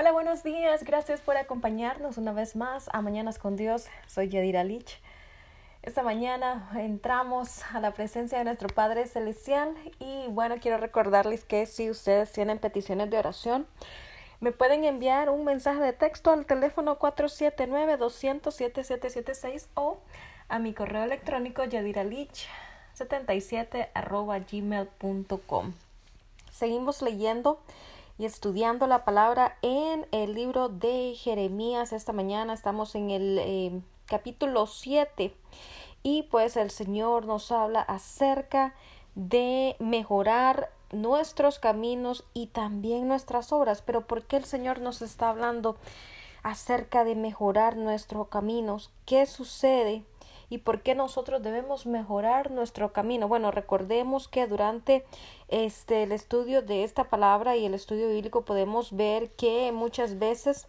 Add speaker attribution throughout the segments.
Speaker 1: Hola, buenos días. Gracias por acompañarnos una vez más a Mañanas con Dios. Soy Yadira Lich. Esta mañana entramos a la presencia de nuestro Padre Celestial y bueno, quiero recordarles que si ustedes tienen peticiones de oración, me pueden enviar un mensaje de texto al teléfono 479-200-7776 o a mi correo electrónico yadiralich77 gmail.com. Seguimos leyendo y estudiando la palabra en el libro de Jeremías. Esta mañana estamos en el eh, capítulo 7 y pues el Señor nos habla acerca de mejorar nuestros caminos y también nuestras obras. Pero ¿por qué el Señor nos está hablando acerca de mejorar nuestros caminos? ¿Qué sucede? y por qué nosotros debemos mejorar nuestro camino. Bueno, recordemos que durante este el estudio de esta palabra y el estudio bíblico podemos ver que muchas veces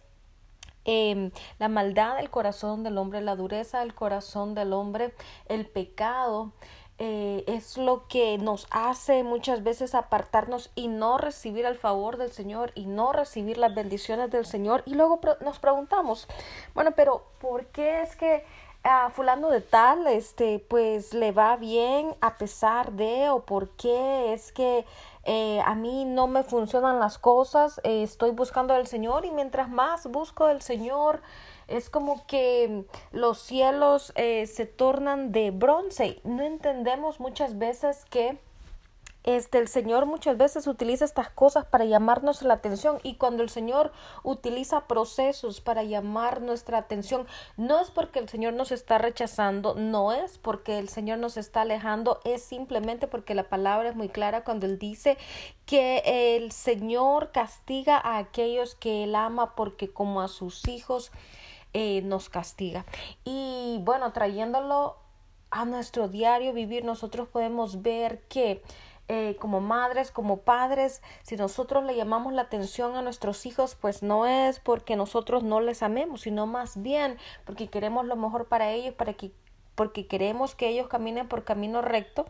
Speaker 1: eh, la maldad del corazón del hombre, la dureza del corazón del hombre, el pecado, eh, es lo que nos hace muchas veces apartarnos y no recibir el favor del Señor y no recibir las bendiciones del Señor. Y luego nos preguntamos, bueno, pero ¿por qué es que a fulano de tal, este, pues le va bien a pesar de o por qué es que eh, a mí no me funcionan las cosas, eh, estoy buscando al Señor y mientras más busco al Señor, es como que los cielos eh, se tornan de bronce. No entendemos muchas veces que este, el Señor muchas veces utiliza estas cosas para llamarnos la atención y cuando el Señor utiliza procesos para llamar nuestra atención, no es porque el Señor nos está rechazando, no es porque el Señor nos está alejando, es simplemente porque la palabra es muy clara cuando Él dice que el Señor castiga a aquellos que Él ama porque como a sus hijos eh, nos castiga. Y bueno, trayéndolo a nuestro diario vivir, nosotros podemos ver que eh, como madres, como padres, si nosotros le llamamos la atención a nuestros hijos, pues no es porque nosotros no les amemos, sino más bien porque queremos lo mejor para ellos, para que, porque queremos que ellos caminen por camino recto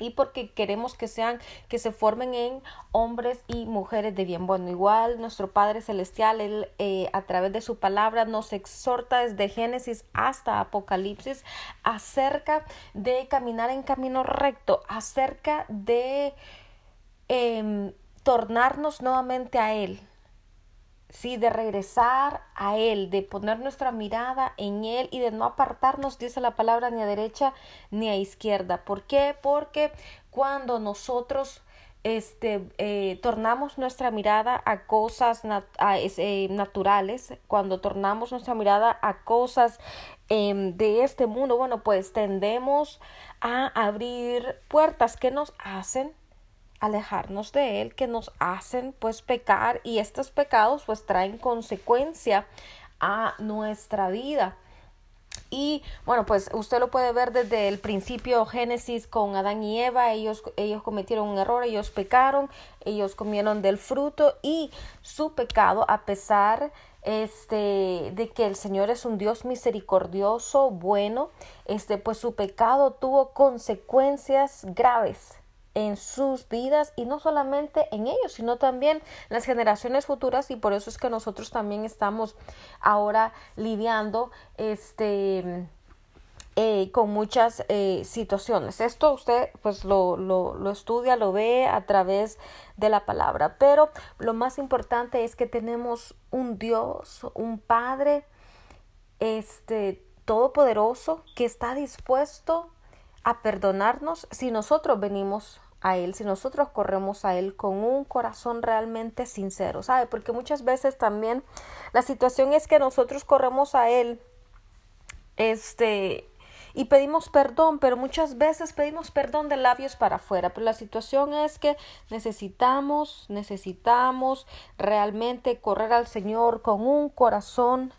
Speaker 1: y porque queremos que sean que se formen en hombres y mujeres de bien. Bueno igual nuestro Padre celestial él eh, a través de su palabra nos exhorta desde Génesis hasta Apocalipsis acerca de caminar en camino recto acerca de em, tornarnos nuevamente a él sí, de regresar a Él, de poner nuestra mirada en Él y de no apartarnos, dice la palabra, ni a derecha ni a izquierda. ¿Por qué? Porque cuando nosotros este, eh, tornamos nuestra mirada a cosas eh, naturales, cuando tornamos nuestra mirada a cosas em, de este mundo, bueno, pues tendemos a abrir puertas que nos hacen alejarnos de él que nos hacen pues pecar y estos pecados pues traen consecuencia a nuestra vida. Y bueno, pues usted lo puede ver desde el principio Génesis con Adán y Eva, ellos, ellos cometieron un error, ellos pecaron, ellos comieron del fruto y su pecado, a pesar este de que el Señor es un Dios misericordioso, bueno, este pues su pecado tuvo consecuencias graves en sus vidas y no solamente en ellos, sino también las generaciones futuras y por eso es que nosotros también estamos ahora lidiando este eh, con muchas eh, situaciones. Esto usted pues lo, lo, lo estudia, lo ve a través de la palabra, pero lo más importante es que tenemos un Dios, un Padre, este todopoderoso que está dispuesto a perdonarnos si nosotros venimos a Él, si nosotros corremos a Él con un corazón realmente sincero, ¿sabe? Porque muchas veces también la situación es que nosotros corremos a Él, este, y pedimos perdón, pero muchas veces pedimos perdón de labios para afuera, pero la situación es que necesitamos, necesitamos realmente correr al Señor con un corazón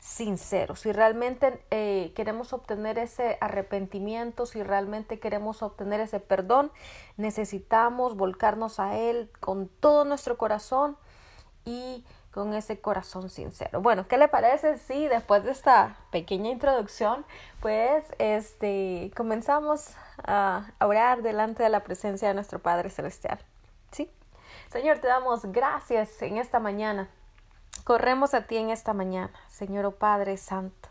Speaker 1: sincero, si realmente eh, queremos obtener ese arrepentimiento, si realmente queremos obtener ese perdón, necesitamos volcarnos a Él con todo nuestro corazón y con ese corazón sincero. Bueno, ¿qué le parece si después de esta pequeña introducción, pues este comenzamos a orar delante de la presencia de nuestro Padre celestial? ¿Sí? Señor, te damos gracias en esta mañana corremos a ti en esta mañana, Señor oh Padre Santo.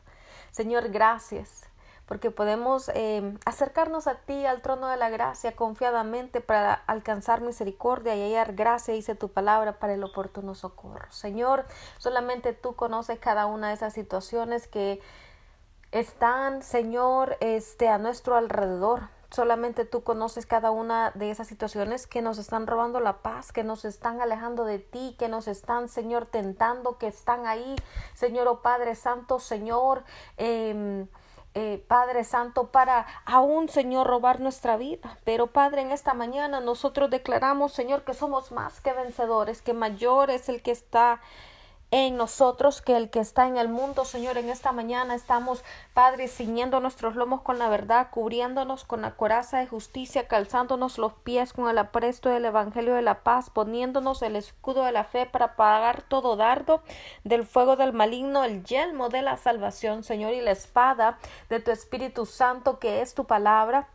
Speaker 1: Señor, gracias porque podemos eh, acercarnos a ti, al trono de la gracia, confiadamente para alcanzar misericordia y hallar gracia, dice tu palabra, para el oportuno socorro. Señor, solamente tú conoces cada una de esas situaciones que están, Señor, este, a nuestro alrededor. Solamente tú conoces cada una de esas situaciones que nos están robando la paz, que nos están alejando de ti, que nos están, Señor, tentando, que están ahí, Señor, oh Padre Santo, Señor, eh, eh, Padre Santo, para aún, Señor, robar nuestra vida. Pero, Padre, en esta mañana nosotros declaramos, Señor, que somos más que vencedores, que mayor es el que está en nosotros que el que está en el mundo, Señor. En esta mañana estamos, Padre, ciñendo nuestros lomos con la verdad, cubriéndonos con la coraza de justicia, calzándonos los pies con el apresto del Evangelio de la paz, poniéndonos el escudo de la fe para pagar todo dardo del fuego del maligno, el yelmo de la salvación, Señor, y la espada de tu Espíritu Santo, que es tu palabra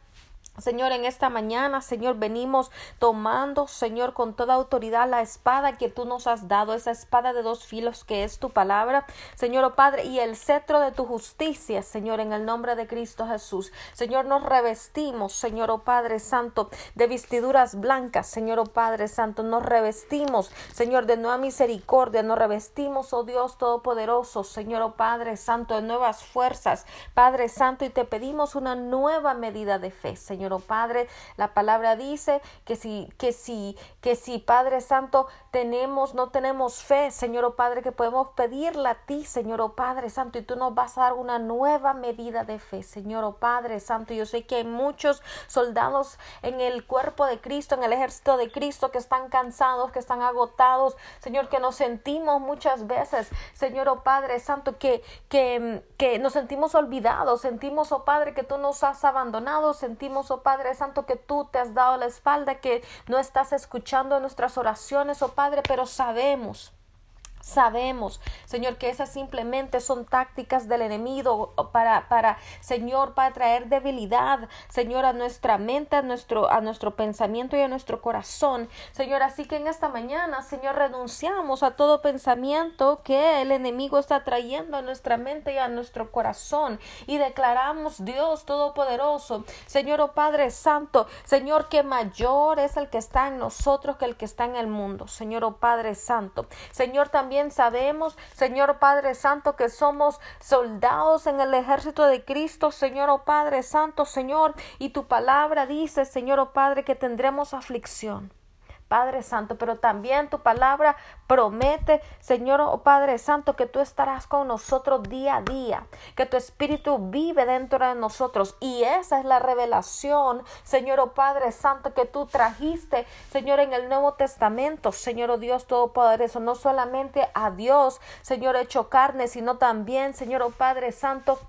Speaker 1: Señor, en esta mañana, Señor, venimos tomando, Señor, con toda autoridad la espada que tú nos has dado, esa espada de dos filos que es tu palabra, Señor, oh Padre, y el cetro de tu justicia, Señor, en el nombre de Cristo Jesús. Señor, nos revestimos, Señor, oh Padre Santo, de vestiduras blancas, Señor, oh Padre Santo, nos revestimos, Señor, de nueva misericordia, nos revestimos, oh Dios Todopoderoso, Señor, oh Padre Santo, de nuevas fuerzas, Padre Santo, y te pedimos una nueva medida de fe, Señor. Señor, oh Padre. La palabra dice que si, que si, que si, Padre Santo, tenemos, no tenemos fe, Señor, oh Padre, que podemos pedirla a ti, Señor, oh Padre Santo, y tú nos vas a dar una nueva medida de fe, Señor, oh Padre Santo. Yo sé que hay muchos soldados en el cuerpo de Cristo, en el ejército de Cristo, que están cansados, que están agotados, Señor, que nos sentimos muchas veces, Señor, oh Padre Santo, que, que, que nos sentimos olvidados, sentimos, oh Padre, que tú nos has abandonado, sentimos, Padre Santo, que tú te has dado la espalda, que no estás escuchando nuestras oraciones, oh Padre, pero sabemos Sabemos, Señor, que esas simplemente son tácticas del enemigo para, para, Señor, para traer debilidad, Señor, a nuestra mente, a nuestro, a nuestro pensamiento y a nuestro corazón. Señor, así que en esta mañana, Señor, renunciamos a todo pensamiento que el enemigo está trayendo a nuestra mente y a nuestro corazón y declaramos, Dios Todopoderoso, Señor, oh Padre Santo, Señor, que mayor es el que está en nosotros que el que está en el mundo. Señor, oh Padre Santo, Señor, también sabemos, Señor Padre Santo, que somos soldados en el ejército de Cristo, Señor oh Padre Santo, Señor, y tu palabra dice, Señor oh Padre, que tendremos aflicción. Padre Santo, pero también tu palabra promete, Señor oh Padre Santo, que tú estarás con nosotros día a día, que tu Espíritu vive dentro de nosotros. Y esa es la revelación, Señor oh Padre Santo, que tú trajiste, Señor, en el Nuevo Testamento, Señor oh Dios Todopoderoso, no solamente a Dios, Señor hecho carne, sino también, Señor oh Padre Santo,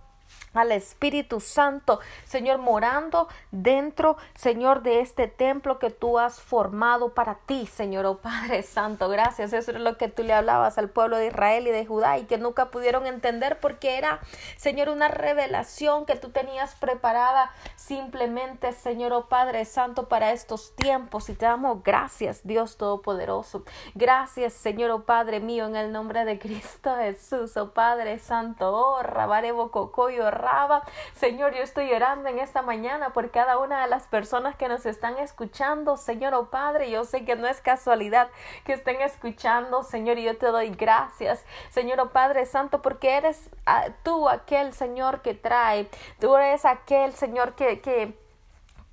Speaker 1: al Espíritu Santo, Señor, morando dentro, Señor, de este templo que tú has formado para ti, Señor, oh Padre Santo, gracias. Eso es lo que tú le hablabas al pueblo de Israel y de Judá y que nunca pudieron entender porque era, Señor, una revelación que tú tenías preparada simplemente, Señor, oh Padre Santo, para estos tiempos. Y te damos gracias, Dios Todopoderoso. Gracias, Señor, oh Padre mío, en el nombre de Cristo Jesús, oh Padre Santo, oh Rabarebo Cocoyo, Señor, yo estoy orando en esta mañana por cada una de las personas que nos están escuchando. Señor, oh Padre, yo sé que no es casualidad que estén escuchando, Señor, yo te doy gracias. Señor, oh Padre Santo, porque eres ah, tú aquel Señor que trae. Tú eres aquel Señor que, que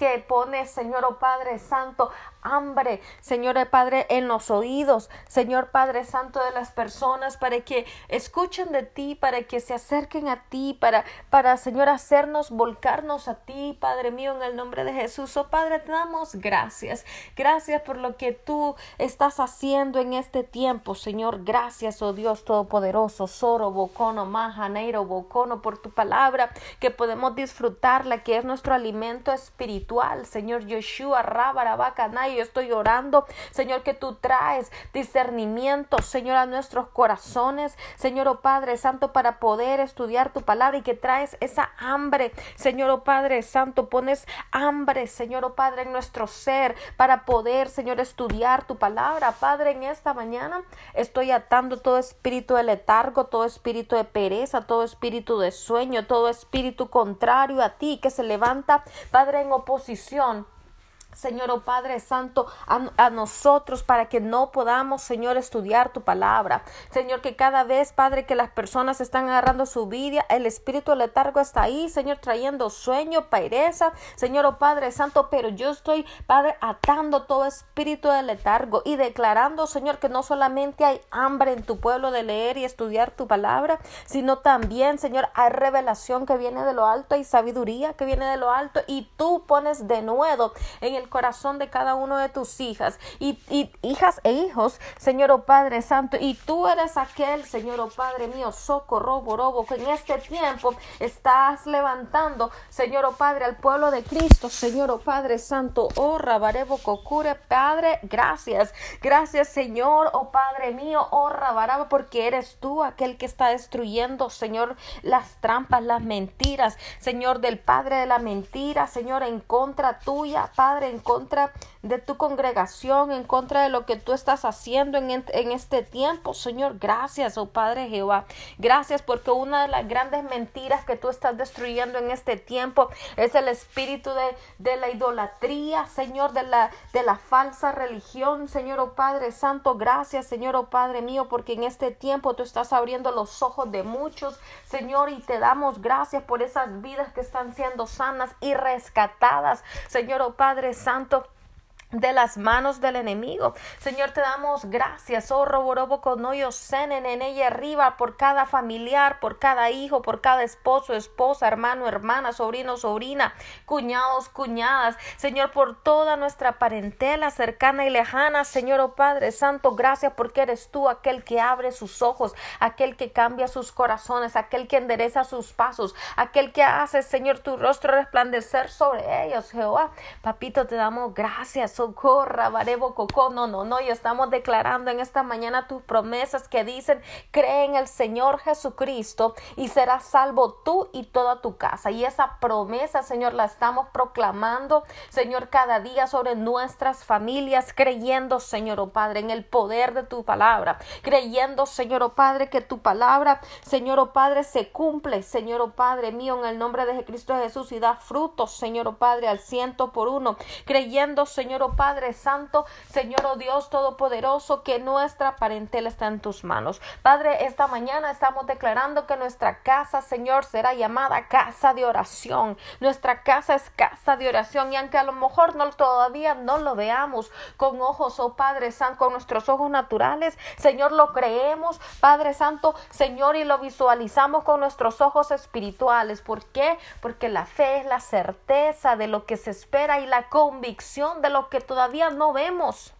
Speaker 1: que pone, Señor, oh Padre Santo, hambre, Señor Padre, en los oídos, Señor Padre Santo de las personas, para que escuchen de ti, para que se acerquen a ti, para, para, Señor, hacernos volcarnos a ti, Padre mío, en el nombre de Jesús. Oh Padre, te damos gracias. Gracias por lo que tú estás haciendo en este tiempo, Señor. Gracias, oh Dios Todopoderoso, Soro, Bocono, Majaneiro, Bocono, por tu palabra, que podemos disfrutarla, que es nuestro alimento espiritual, Señor Yeshua, Rabarabacanay Yo estoy orando, Señor, que tú traes discernimiento, Señor, a nuestros corazones, Señor, oh Padre Santo, para poder estudiar tu palabra y que traes esa hambre, Señor, oh Padre Santo, pones hambre, Señor, oh Padre, en nuestro ser para poder, Señor, estudiar tu palabra. Padre, en esta mañana estoy atando todo espíritu de letargo, todo espíritu de pereza, todo espíritu de sueño, todo espíritu contrario a ti que se levanta, Padre, en oposición Señor, oh Padre Santo, a, nosotros para que no podamos, Señor, estudiar tu palabra. Señor, que cada vez, Padre, que las personas están agarrando su vida, el espíritu letargo está ahí, Señor, trayendo sueño, pereza, Señor, oh Padre Santo, pero yo estoy, Padre, atando todo espíritu de letargo y declarando, Señor, que no solamente hay hambre en tu pueblo de leer y estudiar tu palabra, sino también, Señor, hay revelación que viene de lo alto y sabiduría que viene de lo alto y tú pones de nuevo en el corazón de cada uno de tus hijas y, hijas e hijos, Señor oh Padre Santo, y tú eres aquel, Señor oh Padre mío, socorro, borobo, que en este tiempo estás levantando, Señor oh Padre, al pueblo de Cristo, Señor oh Padre Santo, oh Rabarebo Cocure, Padre, gracias, gracias Señor, oh Padre mío, oh Rabaraba, porque eres tú aquel que está destruyendo, Señor, las trampas, las mentiras, Señor, del Padre de la mentira, Señor, en contra tuya, Padre, en contra de tu congregación, en contra de lo que tú estás haciendo en, en, este tiempo. Señor, gracias, oh Padre Jehová. Gracias porque una de las grandes mentiras que tú estás destruyendo en este tiempo es el espíritu de, de la idolatría, Señor, de la, de la falsa religión. Señor, oh Padre Santo, gracias, Señor, oh Padre mío, porque en este tiempo tú estás abriendo los ojos de muchos, Señor, y te damos gracias por esas vidas que están siendo sanas y rescatadas. Señor, oh Padre Santo de las manos del enemigo. Señor, te damos gracias, oh roborobo con hoyos senen en ella arriba por cada familiar, por cada hijo, por cada esposo, esposa, hermano, hermana, sobrino, sobrina, cuñados, cuñadas. Señor, por toda nuestra parentela cercana y lejana. Señor, oh Padre Santo, gracias porque eres tú aquel que abre sus ojos, aquel que cambia sus corazones, aquel que endereza sus pasos, aquel que hace, Señor, tu rostro resplandecer sobre ellos, Jehová. Papito, te damos gracias, socorra, barebo coco, no, no, no, y estamos declarando en esta mañana tus promesas que dicen, cree en el Señor Jesucristo y serás salvo tú y toda tu casa. Y esa promesa, Señor, la estamos proclamando, Señor, cada día sobre nuestras familias, creyendo, Señor, oh Padre, en el poder de tu palabra, creyendo, Señor, oh Padre, que tu palabra, Señor, oh Padre, se cumple, Señor, oh Padre mío, en el nombre de Cristo Jesús y da frutos, Señor, oh Padre, al ciento por uno, creyendo, Señor, oh Padre Santo, Señor oh Dios Todopoderoso, que nuestra parentela está en tus manos. Padre, esta mañana estamos declarando que nuestra casa, Señor, será llamada casa de oración. Nuestra casa es casa de oración y aunque a lo mejor no todavía no lo veamos con ojos, oh Padre Santo, con nuestros ojos naturales, Señor, lo creemos, Padre Santo, Señor, y lo visualizamos con nuestros ojos espirituales. ¿Por qué? Porque la fe es la certeza de lo que se espera y la convicción de lo que todavía no vemos.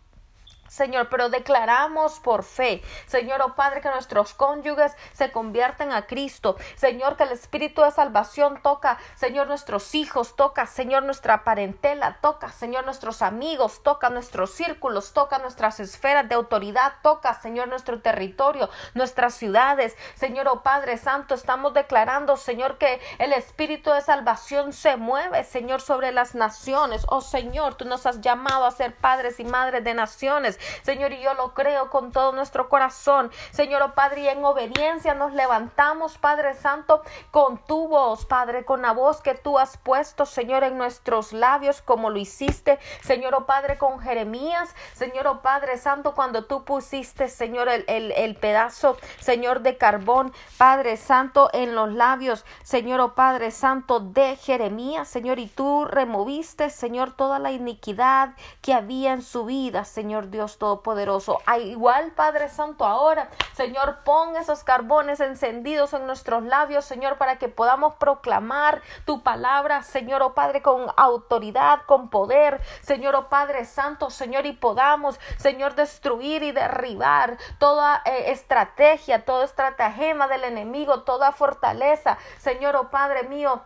Speaker 1: Señor, pero declaramos por fe, Señor, oh Padre, que nuestros cónyuges se convierten a Cristo, Señor, que el Espíritu de salvación toca, Señor, nuestros hijos, toca, Señor, nuestra parentela, toca, Señor, nuestros amigos, toca. Nuestros círculos, toca. Nuestras esferas de autoridad, toca, Señor, nuestro territorio, nuestras ciudades, Señor, oh Padre Santo, estamos declarando, Señor, que el Espíritu de salvación se mueve, Señor, sobre las naciones, oh Señor, tú nos has llamado a ser padres y madres de naciones, Señor, y yo lo creo con todo nuestro corazón. Señor, oh Padre, y en obediencia nos levantamos, Padre Santo, con tu voz, Padre, con la voz que tú has puesto, Señor, en nuestros labios, como lo hiciste, Señor, oh Padre, con Jeremías, Señor, oh Padre Santo, cuando tú pusiste, Señor, el, el, el pedazo, Señor, de carbón, Padre Santo, en los labios, Señor, oh Padre Santo, de Jeremías, Señor, y tú removiste, Señor, toda la iniquidad que había en su vida, Señor Dios Todopoderoso. A igual, Padre Santo, ahora, Señor, pon esos carbones encendidos en nuestros labios, Señor, para que podamos proclamar tu palabra, Señor, oh Padre, con autoridad, con poder, Señor, oh Padre Santo, Señor, y podamos, Señor, destruir y derribar toda eh, estrategia, todo estratagema del enemigo, toda fortaleza, Señor, oh Padre mío,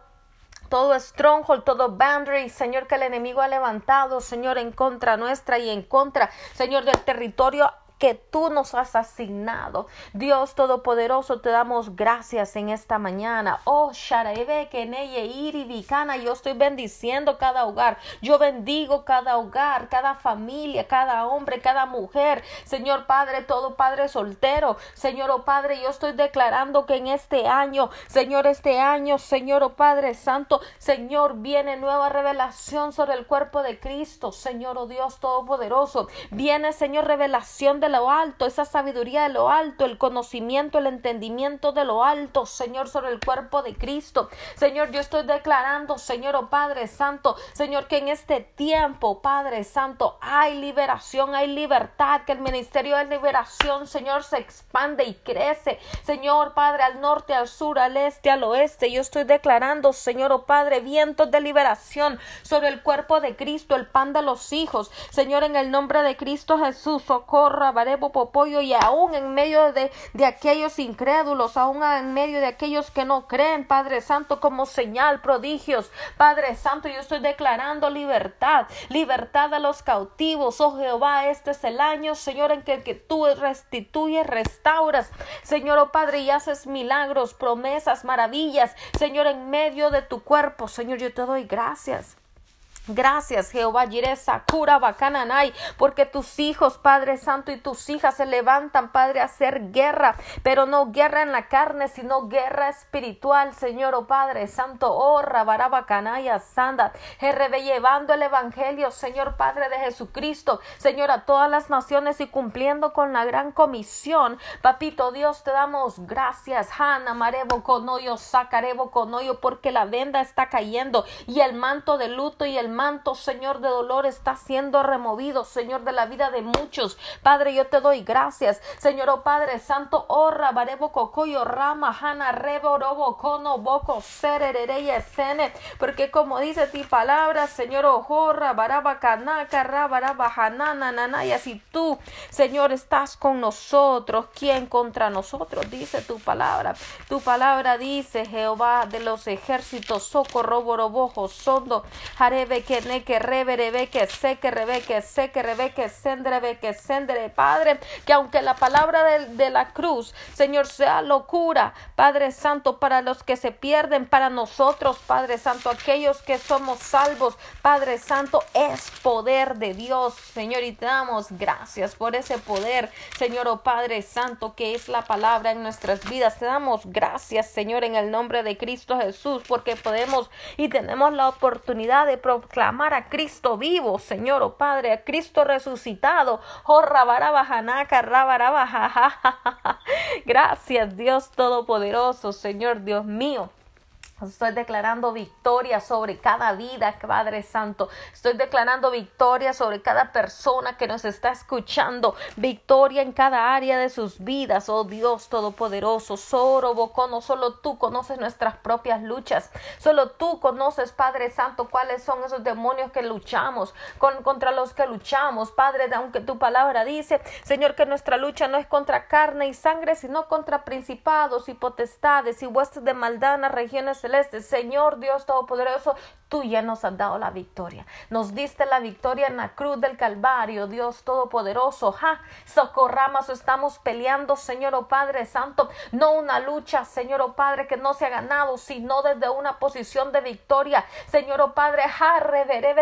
Speaker 1: todo stronghold, todo boundary, Señor, que el enemigo ha levantado, Señor, en contra nuestra y en contra, Señor, del territorio que tú nos has asignado. Dios Todopoderoso, te damos gracias en esta mañana. Oh, Sharebe, Keneye, Iribicana, yo estoy bendiciendo cada hogar. Yo bendigo cada hogar, cada familia, cada hombre, cada mujer. Señor Padre, todo Padre soltero. Señor, oh Padre, yo estoy declarando que en este año, Señor, este año, Señor, oh Padre Santo, Señor, viene nueva revelación sobre el cuerpo de Cristo. Señor, oh Dios Todopoderoso. Viene, Señor, revelación de lo alto, esa sabiduría de lo alto, el conocimiento, el entendimiento de lo alto, Señor, sobre el cuerpo de Cristo. Señor, yo estoy declarando, Señor, oh Padre Santo, Señor, que en este tiempo, Padre Santo, hay liberación, hay libertad, que el ministerio de liberación, Señor, se expande y crece. Señor, Padre, al norte, al sur, al este, al oeste, yo estoy declarando, Señor, oh Padre, vientos de liberación sobre el cuerpo de Cristo, el pan de los hijos. Señor, en el nombre de Cristo Jesús, socorra, Y aún en medio de, de aquellos incrédulos, aún en medio de aquellos que no creen, Padre Santo, como señal, prodigios, Padre Santo, yo estoy declarando libertad, libertad a los cautivos, oh Jehová, este es el año, Señor, en que, que tú restituyes, restauras, Señor, oh Padre, y haces milagros, promesas, maravillas, Señor, en medio de tu cuerpo, Señor, yo te doy gracias. Gracias, Jehová Jireh, Sakura, Bacananay, porque tus hijos, Padre Santo, y tus hijas se levantan, Padre, a hacer guerra, pero no guerra en la carne, sino guerra espiritual, Señor, oh Padre Santo, oh Rabarabacanaya, Sanda, llevando el Evangelio, Señor Padre de Jesucristo, Señor, a todas las naciones y cumpliendo con la gran comisión. Papito Dios, te damos gracias, Hanna, Marebo, Conoyo, Sacarebo, Conoyo, porque la venda está cayendo y el manto de luto y el manto, Señor, de dolor está siendo removido, Señor, de la vida de muchos. Padre, yo te doy gracias. Señor, oh Padre Santo, oh Cocoyo, Rama, Hana, Rebo, Robo, Cono, Boco, Serereye, Sene, porque como dice ti palabra, Señor, oh Jorra, Baraba, Kanaka, Rabaraba, Hanana, Nana, y así tú, Señor, estás con nosotros. ¿Quién contra nosotros? Dice tu palabra. Tu palabra dice, Jehová de los ejércitos, socorro, borobojo, sondo, Jarebe, que ne que rebe que se que rebe que se que rebe que sendre que sendre. Padre que aunque la palabra de, de la cruz Señor sea locura Padre Santo para los que se pierden para nosotros Padre Santo aquellos que somos salvos Padre Santo es poder de Dios Señor y te damos gracias por ese poder Señor oh Padre Santo que es la palabra en nuestras vidas. Te damos gracias Señor en el nombre de Cristo Jesús porque podemos y tenemos la oportunidad de proclamar a Cristo vivo, Señor, oh Padre, a Cristo resucitado. Oh, Gracias, Dios Todopoderoso, Señor, Dios mío. Estoy declarando victoria sobre cada vida, Padre Santo. Estoy declarando victoria sobre cada persona que nos está escuchando. Victoria en cada área de sus vidas. Oh Dios Todopoderoso. Soro Bocono, solo tú conoces nuestras propias luchas. Solo tú conoces, Padre Santo, cuáles son esos demonios que luchamos, con, contra los que luchamos. Padre, aunque tu palabra dice, Señor, que nuestra lucha no es contra carne y sangre, sino contra principados y potestades y huestes de maldad en las regiones celeste. Señor Dios Todopoderoso, tú ya nos has dado la victoria. Nos diste la victoria en la cruz del Calvario, Dios Todopoderoso. Ja, socorramos, estamos peleando, Señor o oh Padre Santo. No una lucha, Señor o oh Padre, que no se ha ganado, sino desde una posición de victoria. Señor o oh Padre, ja,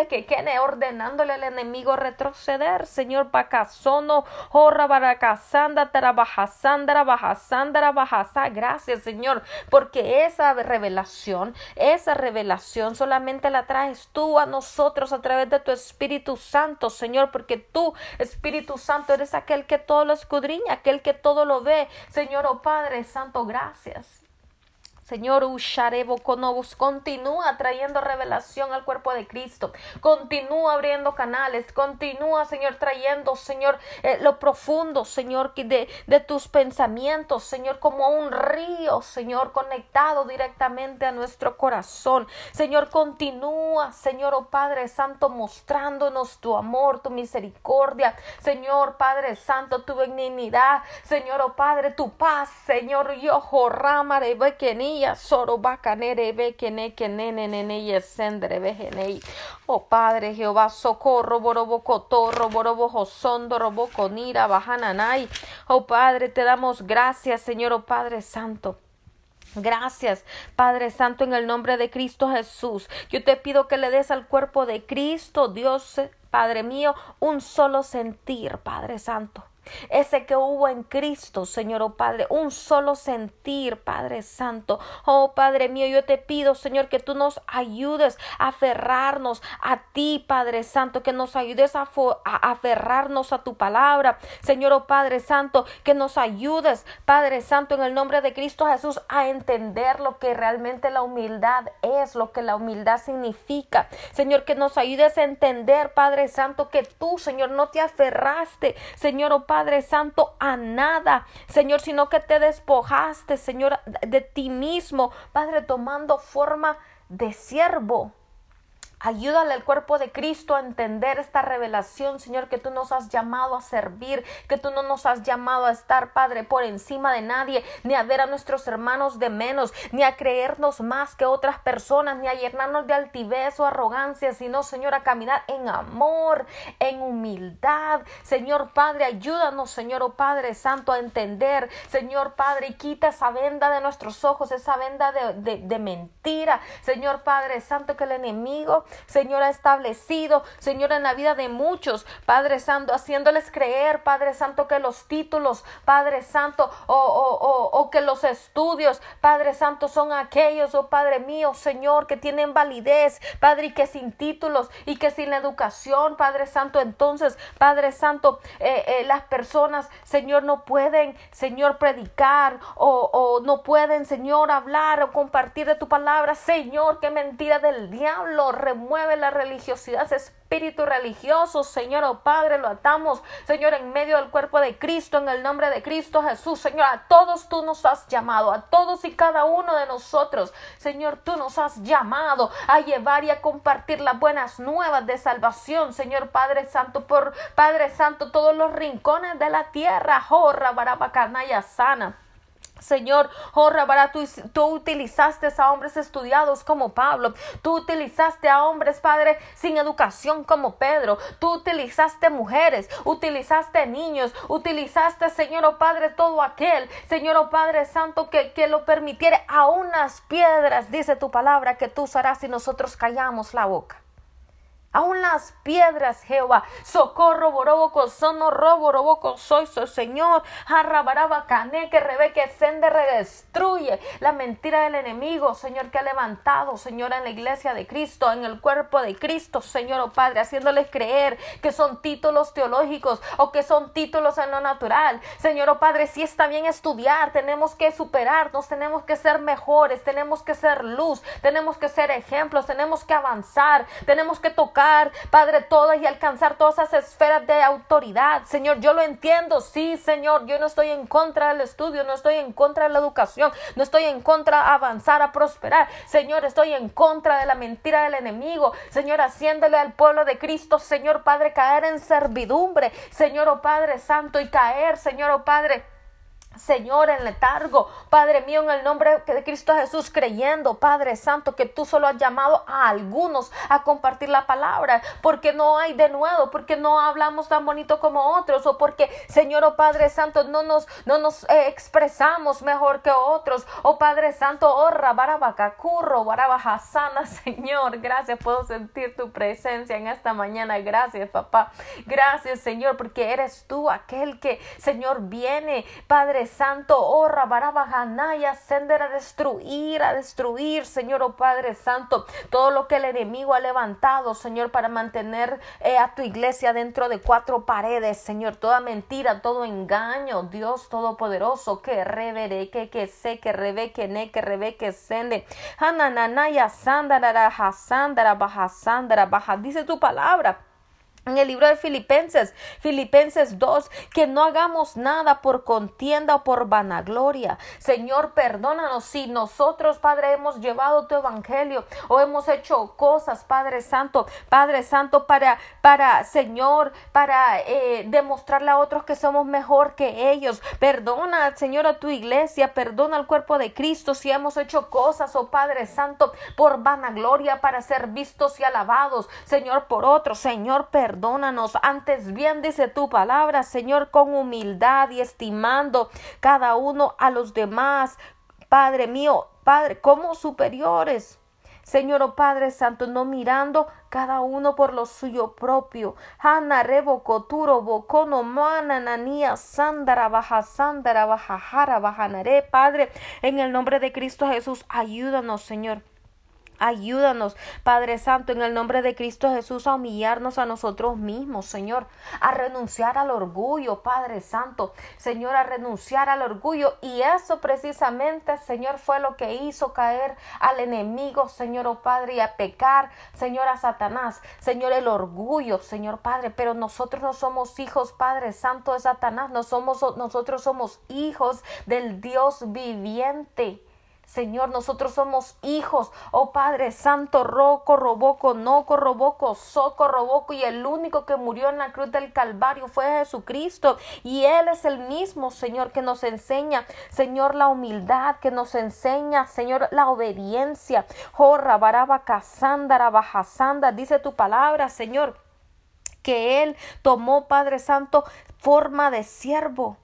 Speaker 1: que quede ordenándole al enemigo retroceder. Señor Pacasono, jorra baracasanda, trabajasandra, bajasandra, bajasa. Gracias, Señor, porque esa revelación esa revelación solamente la traes tú a nosotros a través de tu Espíritu Santo, Señor, porque tú, Espíritu Santo, eres aquel que todo lo escudriña, aquel que todo lo ve. Señor, oh Padre Santo, gracias. Señor Usharebo Konobus, continúa trayendo revelación al cuerpo de Cristo. Continúa abriendo canales. Continúa, Señor, trayendo, Señor, eh, lo profundo, Señor, de, de tus pensamientos, Señor, como un río, Señor, conectado directamente a nuestro corazón. Señor, continúa, Señor, oh Padre Santo, mostrándonos tu amor, tu misericordia. Señor, Padre Santo, tu benignidad. Señor, oh Padre, tu paz. Señor, yo, Bekeni Oh Padre Jehová, socorro, Borobocotorro, Borobojosondo, Roboconira, Bajananay. Oh Padre, te damos gracias, Señor, oh Padre Santo. Gracias, Padre Santo, en el nombre de Cristo Jesús. Yo te pido que le des al cuerpo de Cristo, Dios, Padre mío, un solo sentir, Padre Santo ese que hubo en Cristo, Señor, oh Padre, un solo sentir, Padre Santo. Oh Padre mío, yo te pido, Señor, que tú nos ayudes a aferrarnos a ti, Padre Santo, que nos ayudes a, aferrarnos a tu palabra, Señor, oh Padre Santo, que nos ayudes, Padre Santo, en el nombre de Cristo Jesús, a entender lo que realmente la humildad es, lo que la humildad significa. Señor, que nos ayudes a entender, Padre Santo, que tú, Señor, no te aferraste, Señor, oh Padre Padre Santo, a nada, Señor, sino que te despojaste, Señor, de ti mismo, Padre, tomando forma de siervo. Ayúdale al cuerpo de Cristo a entender esta revelación, Señor, que tú nos has llamado a servir, que tú no nos has llamado a estar, Padre, por encima de nadie, ni a ver a nuestros hermanos de menos, ni a creernos más que otras personas, ni a llenarnos de altivez o arrogancia, sino, Señor, a caminar en amor, en humildad. Señor Padre, ayúdanos, Señor, oh Padre Santo, a entender, Señor Padre, y quita esa venda de nuestros ojos, esa venda de, de mentira, Señor Padre Santo, que el enemigo Señor, ha establecido, Señor, en la vida de muchos, Padre Santo, haciéndoles creer, Padre Santo, que los títulos, Padre Santo, o, o, o, que los estudios, Padre Santo, son aquellos, oh Padre mío, Señor, que tienen validez, Padre, y que sin títulos y que sin educación, Padre Santo, entonces, Padre Santo, eh, eh, las personas, Señor, no pueden, Señor, predicar o, o no pueden, Señor, hablar o compartir de tu palabra, Señor, qué mentira del diablo, mueve la religiosidad, espíritu religioso, Señor, oh Padre, lo atamos, Señor, en medio del cuerpo de Cristo, en el nombre de Cristo Jesús, Señor, a todos tú nos has llamado, a todos y cada uno de nosotros, Señor, tú nos has llamado a llevar y a compartir las buenas nuevas de salvación, Señor Padre Santo, por Padre Santo, todos los rincones de la tierra, jorra, barabacanaya sana. Señor, oh Rabara, tú, tú, utilizaste a hombres estudiados como Pablo, tú utilizaste a hombres, Padre, sin educación como Pedro, tú utilizaste mujeres, utilizaste niños, utilizaste, Señor, oh Padre, todo aquel, Señor, oh Padre Santo, que, que lo permitiere a unas piedras, dice tu palabra, que tú usarás si nosotros callamos la boca. Aún las piedras, Jehová. Socorro, boroboco, sono, robo, roboco, soy su Señor. Arrabaraba, cane, que rebeque, sende, redestruye la mentira del enemigo, Señor, que ha levantado, Señor, en la iglesia de Cristo, en el cuerpo de Cristo, Señor, oh Padre, haciéndoles creer que son títulos teológicos o que son títulos en lo natural. Señor, oh Padre, si está bien estudiar, tenemos que superarnos, tenemos que ser mejores, tenemos que ser luz, tenemos que ser ejemplos, tenemos que avanzar, tenemos que tocar Padre, todas y alcanzar todas esas esferas de autoridad. Señor, yo lo entiendo, sí, Señor, yo no estoy en contra del estudio, no estoy en contra de la educación, no estoy en contra de avanzar, a prosperar. Señor, estoy en contra de la mentira del enemigo. Señor, haciéndole al pueblo de Cristo, Señor Padre, caer en servidumbre. Señor, oh Padre Santo, y caer, Señor, oh Padre Señor, en letargo, Padre mío, en el nombre de Cristo Jesús, creyendo, Padre Santo, que tú solo has llamado a algunos a compartir la palabra, porque no hay de nuevo, porque no hablamos tan bonito como otros, o porque, Señor, oh Padre Santo, no nos, no nos eh, expresamos mejor que otros, oh Padre Santo, oh Rabarabacacurro, Barabajasana, Señor, gracias, puedo sentir tu presencia en esta mañana, gracias, papá, gracias, Señor, porque eres tú aquel que, Señor, viene, Padre Santo, oh Rabarabajanaya, ascender a destruir, a destruir, Señor, oh Padre Santo, todo lo que el enemigo ha levantado, Señor, para mantener eh, a tu iglesia dentro de cuatro paredes, Señor, toda mentira, todo engaño, Dios Todopoderoso, que revere, que que sé, que rebe, que ne, que rebe, que sende, Hanananaya, Sandara, Hasandara, Baja, Sandara, Baja, dice tu palabra en el libro de Filipenses, Filipenses 2, que no hagamos nada por contienda o por vanagloria. Señor, perdónanos si nosotros, Padre, hemos llevado tu evangelio o hemos hecho cosas, Padre Santo, Padre Santo, para, para, Señor, para eh, demostrarle a otros que somos mejor que ellos. Perdona, Señor, a tu iglesia, perdona al cuerpo de Cristo si hemos hecho cosas, oh Padre Santo, por vanagloria, para ser vistos y alabados, Señor, por otros. Señor, perdona perdónanos. Antes bien dice tu palabra, Señor, con humildad y estimando cada uno a los demás. Padre mío, Padre, como superiores. Señor oh Padre Santo, no mirando cada uno por lo suyo propio. Hanna rebo coturo bocono mana sandara baja sandara baja jara. Padre, en el nombre de Cristo Jesús, ayúdanos, Señor. Ayúdanos, Padre Santo, en el nombre de Cristo Jesús, a humillarnos a nosotros mismos, Señor, a renunciar al orgullo, Padre Santo, Señor, a renunciar al orgullo. Y eso precisamente, Señor, fue lo que hizo caer al enemigo, Señor, oh Padre, y a pecar, Señor, a Satanás, Señor, el orgullo, Señor Padre. Pero nosotros no somos hijos, Padre Santo, de Satanás, no somos, nosotros somos hijos del Dios viviente. Señor, nosotros somos hijos. Oh Padre Santo, roco, roboco, no corroboco, soco, roboco. Y el único que murió en la cruz del Calvario fue Jesucristo. Y Él es el mismo, Señor, que nos enseña, Señor, la humildad, que nos enseña, Señor, la obediencia. Jorra, baraba, casandara, bajasanda, dice tu palabra, Señor, que Él tomó, Padre Santo, forma de siervo,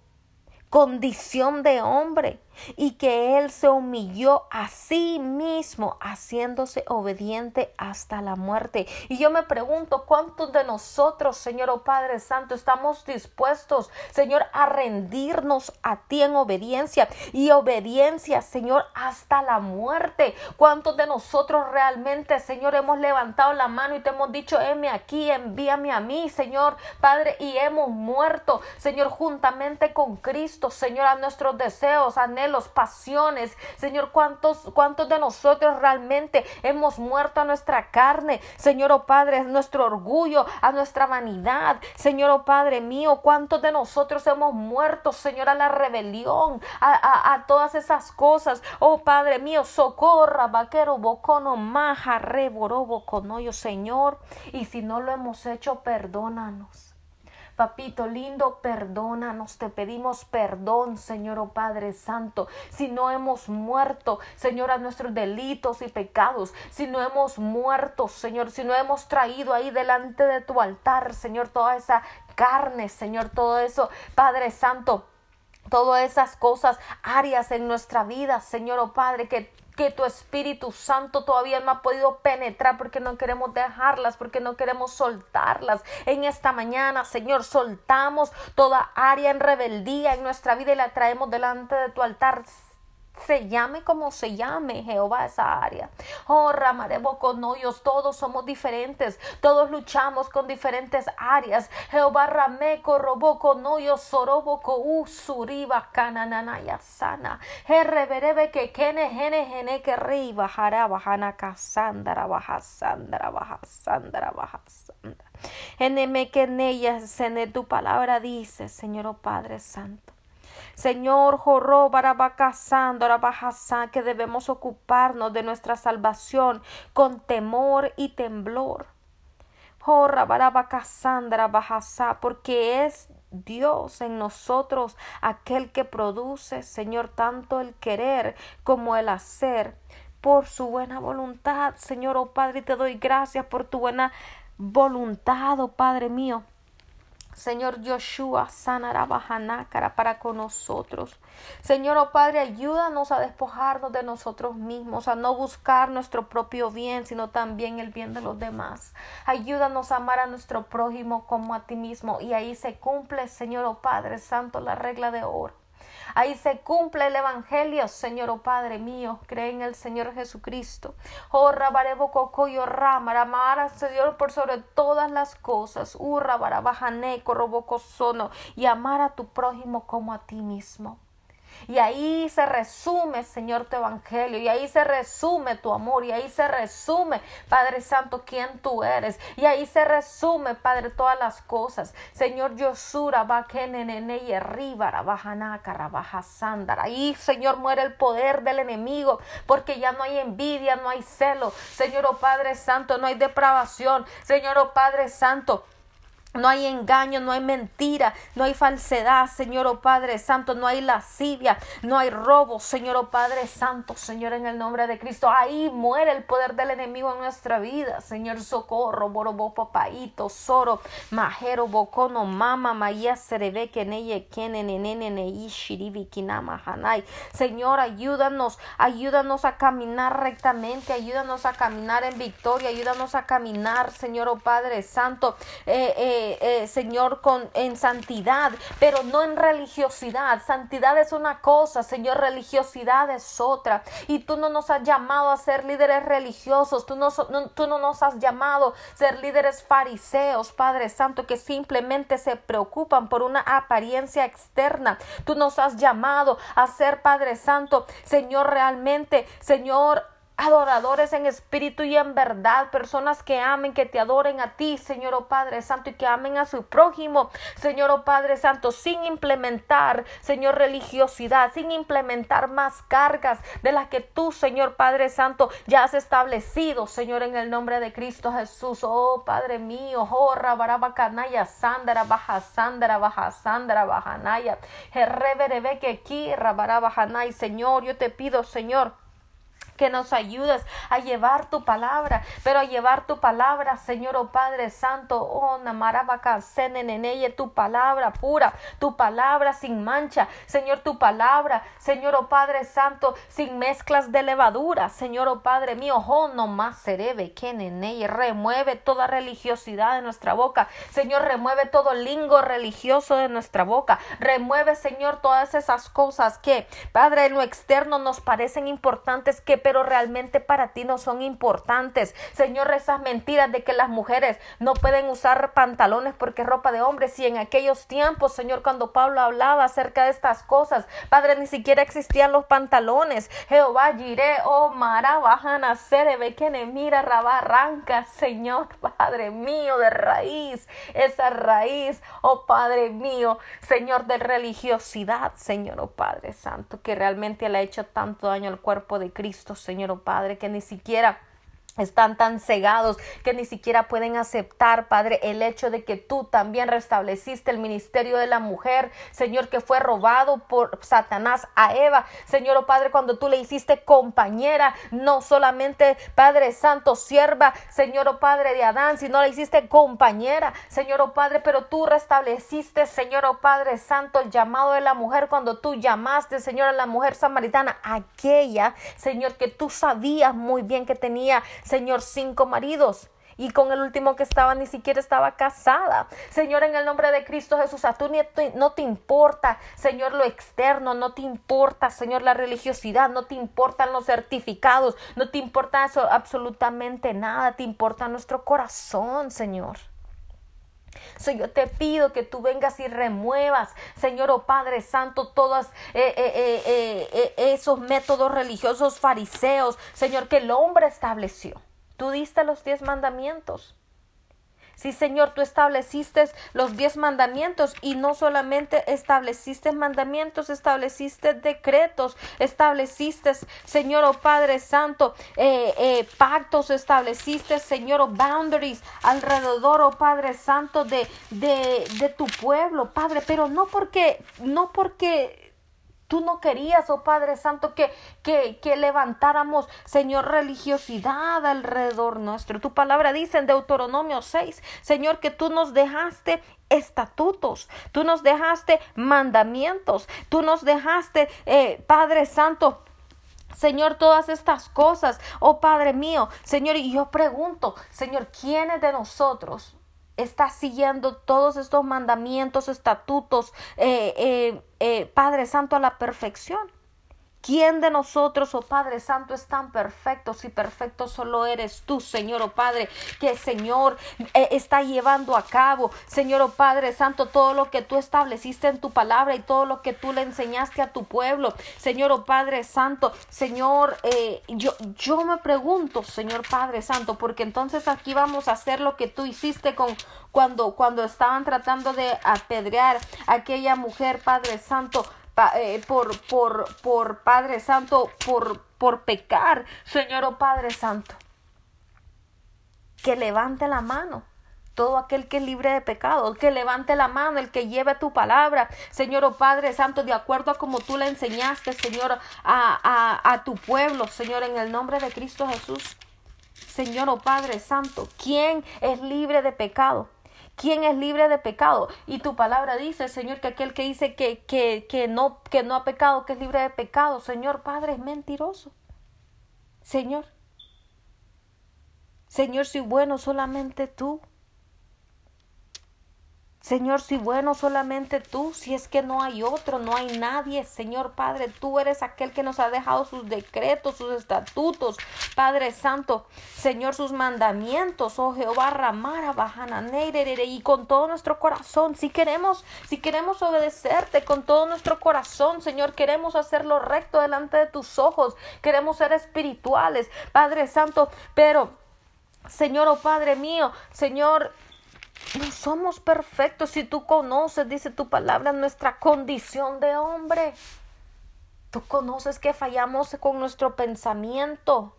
Speaker 1: condición de hombre y que Él se humilló a sí mismo, haciéndose obediente hasta la muerte. Y yo me pregunto, ¿cuántos de nosotros, Señor oh Padre Santo, estamos dispuestos, Señor, a rendirnos a ti en obediencia y obediencia, Señor, hasta la muerte? ¿Cuántos de nosotros realmente, Señor, hemos levantado la mano y te hemos dicho, heme aquí, envíame a mí, Señor, Padre, y hemos muerto, Señor, juntamente con Cristo, Señor, a nuestros deseos, anhelos, pasiones. Señor, ¿cuántos, cuántos de nosotros realmente hemos muerto a nuestra carne? Señor, oh Padre, a nuestro orgullo, a nuestra vanidad. Señor, oh Padre mío, ¿cuántos de nosotros hemos muerto, Señor, a la rebelión, a, a, todas esas cosas? Oh Padre mío, socorra, vaquero, bocono, maja, reborobo, conoyo, Señor. Y si no lo hemos hecho, perdónanos. Papito lindo, perdónanos, te pedimos perdón, Señor oh Padre Santo, si no hemos muerto, Señor, a nuestros delitos y pecados, si no hemos muerto, Señor, si no hemos traído ahí delante de tu altar, Señor, toda esa carne, Señor, todo eso, Padre Santo todas esas cosas, áreas en nuestra vida, Señor, oh Padre, que que tu Espíritu Santo todavía no ha podido penetrar porque no queremos dejarlas, porque no queremos soltarlas. En esta mañana, Señor, soltamos toda área en rebeldía en nuestra vida y la traemos delante de tu altar se llame como se llame Jehová esa área. Oh, ramaremos con hoyos, todos somos diferentes, todos luchamos con diferentes áreas. Jehová rameco robó con hoyos, sorobo con usuriba canananaya sana. Herreberebe que kene gene gene que riba jaraba casandra baja sandra baja sandra baja sandra. Eneme que en ellas en tu palabra dice, Señor oh Padre Santo. Señor, jorro, barabacasando, que debemos ocuparnos de nuestra salvación con temor y temblor. Jorra, barabacasandra, bajasá, porque es Dios en nosotros aquel que produce, Señor, tanto el querer como el hacer por su buena voluntad. Señor, oh Padre, te doy gracias por tu buena voluntad, oh Padre mío. Señor Joshua, sanará bajanácara para con nosotros. Señor, oh Padre, ayúdanos a despojarnos de nosotros mismos, a no buscar nuestro propio bien, sino también el bien de los demás. Ayúdanos a amar a nuestro prójimo como a ti mismo. Y ahí se cumple, Señor, oh Padre Santo, la regla de oro. Ahí se cumple el Evangelio, Señor, oh Padre mío, cree en el Señor Jesucristo. Oh, rabarebo cocoyo rama, amar Señor por sobre todas las cosas. Urra uh, barabajane, sono, y amar a tu prójimo como a ti mismo. Y ahí se resume, Señor, tu evangelio. Y ahí se resume tu amor. Y ahí se resume, Padre Santo, quién tú eres. Y ahí se resume, Padre, todas las cosas. Señor, Yosura, y Ríbara, Bajanaka, Bajasandara. Ahí, Señor, muere el poder del enemigo. Porque ya no hay envidia, no hay celo. Señor, oh Padre Santo, no hay depravación. Señor, oh Padre Santo. No hay engaño, no hay mentira, no hay falsedad, Señor oh Padre Santo, no hay lascivia, no hay robo, Señor oh Padre Santo, Señor en el nombre de Cristo. Ahí muere el poder del enemigo en nuestra vida, Señor socorro, borobo papaito, soro, majero, bocono, mama, maya, serebe, keneye, shiribi, kinama, hanai. Señor, ayúdanos, ayúdanos a caminar rectamente, ayúdanos a caminar en victoria, ayúdanos a caminar, Señor oh Padre Santo, eh, eh, eh, Señor, con, en santidad, pero no en religiosidad. Santidad es una cosa, Señor, religiosidad es otra. Y tú no nos has llamado a ser líderes religiosos, tú no, tú no nos has llamado a ser líderes fariseos, Padre Santo, que simplemente se preocupan por una apariencia externa. Tú nos has llamado a ser, Padre Santo, Señor, realmente, Señor, adoradores en espíritu y en verdad, personas que amen, que te adoren a ti, Señor oh Padre Santo, y que amen a su prójimo, Señor oh Padre Santo, sin implementar, Señor, religiosidad, sin implementar más cargas de las que tú, Señor Padre Santo, ya has establecido, Señor, en el nombre de Cristo Jesús, oh Padre mío, oh Rabarabacanaya, Sandra, Baja Sandra, Baja Sandra, Bajanaya, que aquí, Señor, yo te pido, Señor, que nos ayudes a llevar tu palabra, pero a llevar tu palabra, Señor, oh Padre Santo, oh Namarabaca, en ella tu palabra pura, tu palabra sin mancha, Señor, tu palabra, Señor, oh Padre Santo, sin mezclas de levadura, Señor, oh Padre mío, oh no más serebe, que en ella remueve toda religiosidad de nuestra boca, Señor, remueve todo lingo religioso de nuestra boca, remueve, Señor, todas esas cosas que, Padre, en lo externo nos parecen importantes, que pero realmente para ti no son importantes. Señor, esas mentiras de que las mujeres no pueden usar pantalones porque es ropa de hombres y en aquellos tiempos, Señor, cuando Pablo hablaba acerca de estas cosas, Padre, ni siquiera existían los pantalones. Jehová, giré, oh, mara, bajan a ve que mira, rabá, arranca, Señor, Padre mío, de raíz, esa raíz, oh Padre mío, Señor, de religiosidad, Señor, oh Padre Santo, que realmente le ha hecho tanto daño al cuerpo de Cristo, Señor, Padre, que ni siquiera están tan cegados que ni siquiera pueden aceptar, Padre, el hecho de que tú también restableciste el ministerio de la mujer, Señor, que fue robado por Satanás a Eva. Señor, oh Padre, cuando tú le hiciste compañera, no solamente, Padre Santo, sierva, Señor, oh Padre de Adán, sino le hiciste compañera, Señor, oh Padre, pero tú restableciste, Señor, oh Padre Santo, el llamado de la mujer cuando tú llamaste, Señor, a la mujer samaritana, aquella, Señor, que tú sabías muy bien que tenía Señor, cinco maridos y con el último que estaba ni siquiera estaba casada. Señor, en el nombre de Cristo Jesús, a tú no te importa, Señor, lo externo, no te importa, Señor, la religiosidad, no te importan los certificados, no te importa eso, absolutamente nada, te importa nuestro corazón, Señor. Señor, te pido que tú vengas y remuevas, Señor, oh Padre Santo, todos eh, eh, eh, esos métodos religiosos fariseos, Señor, que el hombre estableció. Tú diste los diez mandamientos. Sí, Señor, tú estableciste los diez mandamientos y no solamente estableciste mandamientos, estableciste decretos, estableciste, Señor, oh Padre Santo, eh, eh, pactos, estableciste, Señor, oh boundaries alrededor, oh Padre Santo, de, de, de tu pueblo, Padre, pero no porque, no porque Tú no querías, oh Padre Santo, que, que, que, levantáramos, Señor, religiosidad alrededor nuestro. Tu palabra dice en Deuteronomio 6, Señor, que tú nos dejaste estatutos, tú nos dejaste mandamientos, tú nos dejaste, eh, Padre Santo, Señor, todas estas cosas, oh Padre mío, Señor, y yo pregunto, Señor, ¿quiénes de nosotros está siguiendo todos estos mandamientos, estatutos, eh, eh, eh, Padre Santo, a la perfección. ¿Quién de nosotros, oh Padre Santo, es tan perfecto si perfecto solo eres tú, Señor, oh Padre, que Señor eh, está llevando a cabo, Señor, oh Padre Santo, todo lo que tú estableciste en tu palabra y todo lo que tú le enseñaste a tu pueblo, Señor, oh Padre Santo, Señor, eh, yo, yo me pregunto, Señor Padre Santo, porque entonces aquí vamos a hacer lo que tú hiciste con cuando, cuando estaban tratando de apedrear a aquella mujer, Padre Santo, eh, por, por, por Padre Santo, por, por pecar, Señor o oh Padre Santo. Que levante la mano todo aquel que es libre de pecado, que levante la mano, el que lleve tu palabra, Señor o oh Padre Santo, de acuerdo a como tú le enseñaste, Señor, a, a, a tu pueblo, Señor, en el nombre de Cristo Jesús. Señor o oh Padre Santo, ¿quién es libre de pecado? ¿Quién es libre de pecado? Y tu palabra dice, Señor, que aquel que dice que, que, que, no, que no ha pecado, que es libre de pecado, Señor Padre, es mentiroso. Señor. Señor, si bueno solamente tú. Señor, si bueno solamente tú, si es que no hay otro, no hay nadie, Señor Padre, tú eres aquel que nos ha dejado sus decretos, sus estatutos, Padre Santo, Señor, sus mandamientos, oh Jehová, Ramara, Bajana, y con todo nuestro corazón, si queremos, si queremos obedecerte con todo nuestro corazón, Señor, queremos hacerlo recto delante de tus ojos, queremos ser espirituales, Padre Santo, pero Señor, oh Padre mío, Señor, no somos perfectos si tú conoces, dice tu palabra, nuestra condición de hombre. Tú conoces que fallamos con nuestro pensamiento,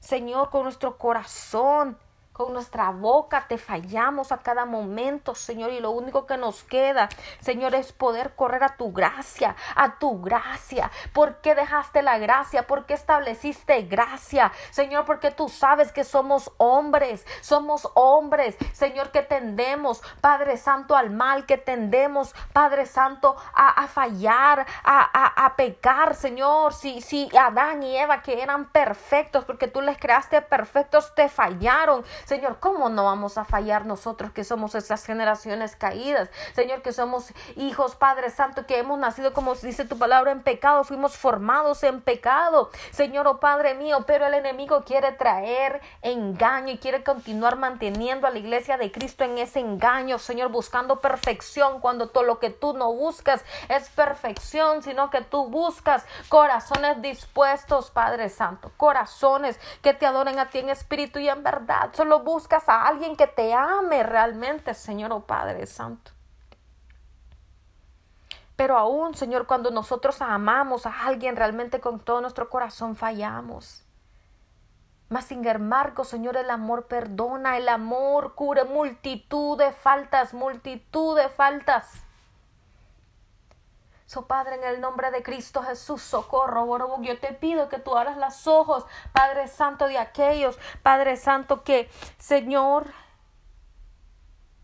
Speaker 1: Señor, con nuestro corazón. Con nuestra boca te fallamos a cada momento, Señor, y lo único que nos queda, Señor, es poder correr a tu gracia, a tu gracia. ¿Por qué dejaste la gracia? ¿Por qué estableciste gracia? Señor, porque tú sabes que somos hombres, somos hombres, Señor, que tendemos, Padre Santo, al mal, que tendemos, Padre Santo, a, fallar, a, a, pecar, Señor. Si, si Adán y Eva, que eran perfectos, porque tú les creaste perfectos, te fallaron. Señor, ¿cómo no vamos a fallar nosotros que somos esas generaciones caídas? Señor, que somos hijos, Padre Santo, que hemos nacido, como dice tu palabra, en pecado, fuimos formados en pecado. Señor, oh Padre mío, pero el enemigo quiere traer engaño y quiere continuar manteniendo a la iglesia de Cristo en ese engaño, Señor, buscando perfección cuando todo lo que tú no buscas es perfección, sino que tú buscas corazones dispuestos, Padre Santo, corazones que te adoren a ti en espíritu y en verdad. Buscas a alguien que te ame realmente, Señor o oh Padre Santo. Pero aún, Señor, cuando nosotros amamos a alguien realmente con todo nuestro corazón, fallamos. Mas sin embargo, Señor, el amor perdona, el amor cura multitud de faltas, multitud de faltas. Padre, en el nombre de Cristo Jesús, socorro, Yo te pido que tú abras los ojos, Padre Santo, de aquellos, Padre Santo, que, Señor,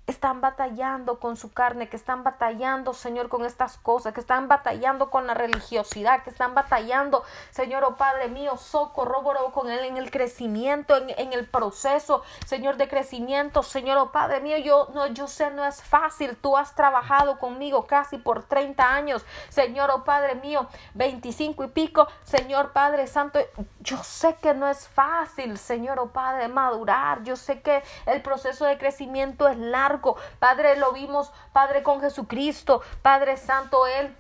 Speaker 1: están batallando con su carne, que están batallando, Señor, con estas cosas, que están batallando con la religiosidad, que están batallando, Señor, oh Padre mío, socorro con él en el crecimiento, en, el proceso, Señor, de crecimiento, Señor, oh Padre mío, yo, no, yo sé, no es fácil, tú has trabajado conmigo casi por 30 años, Señor, oh Padre mío, 25 y pico, Señor, Padre Santo, yo sé que no es fácil, Señor, oh Padre, madurar, yo sé que el proceso de crecimiento es largo, Padre, lo vimos, Padre, con Jesucristo. Padre Santo, Él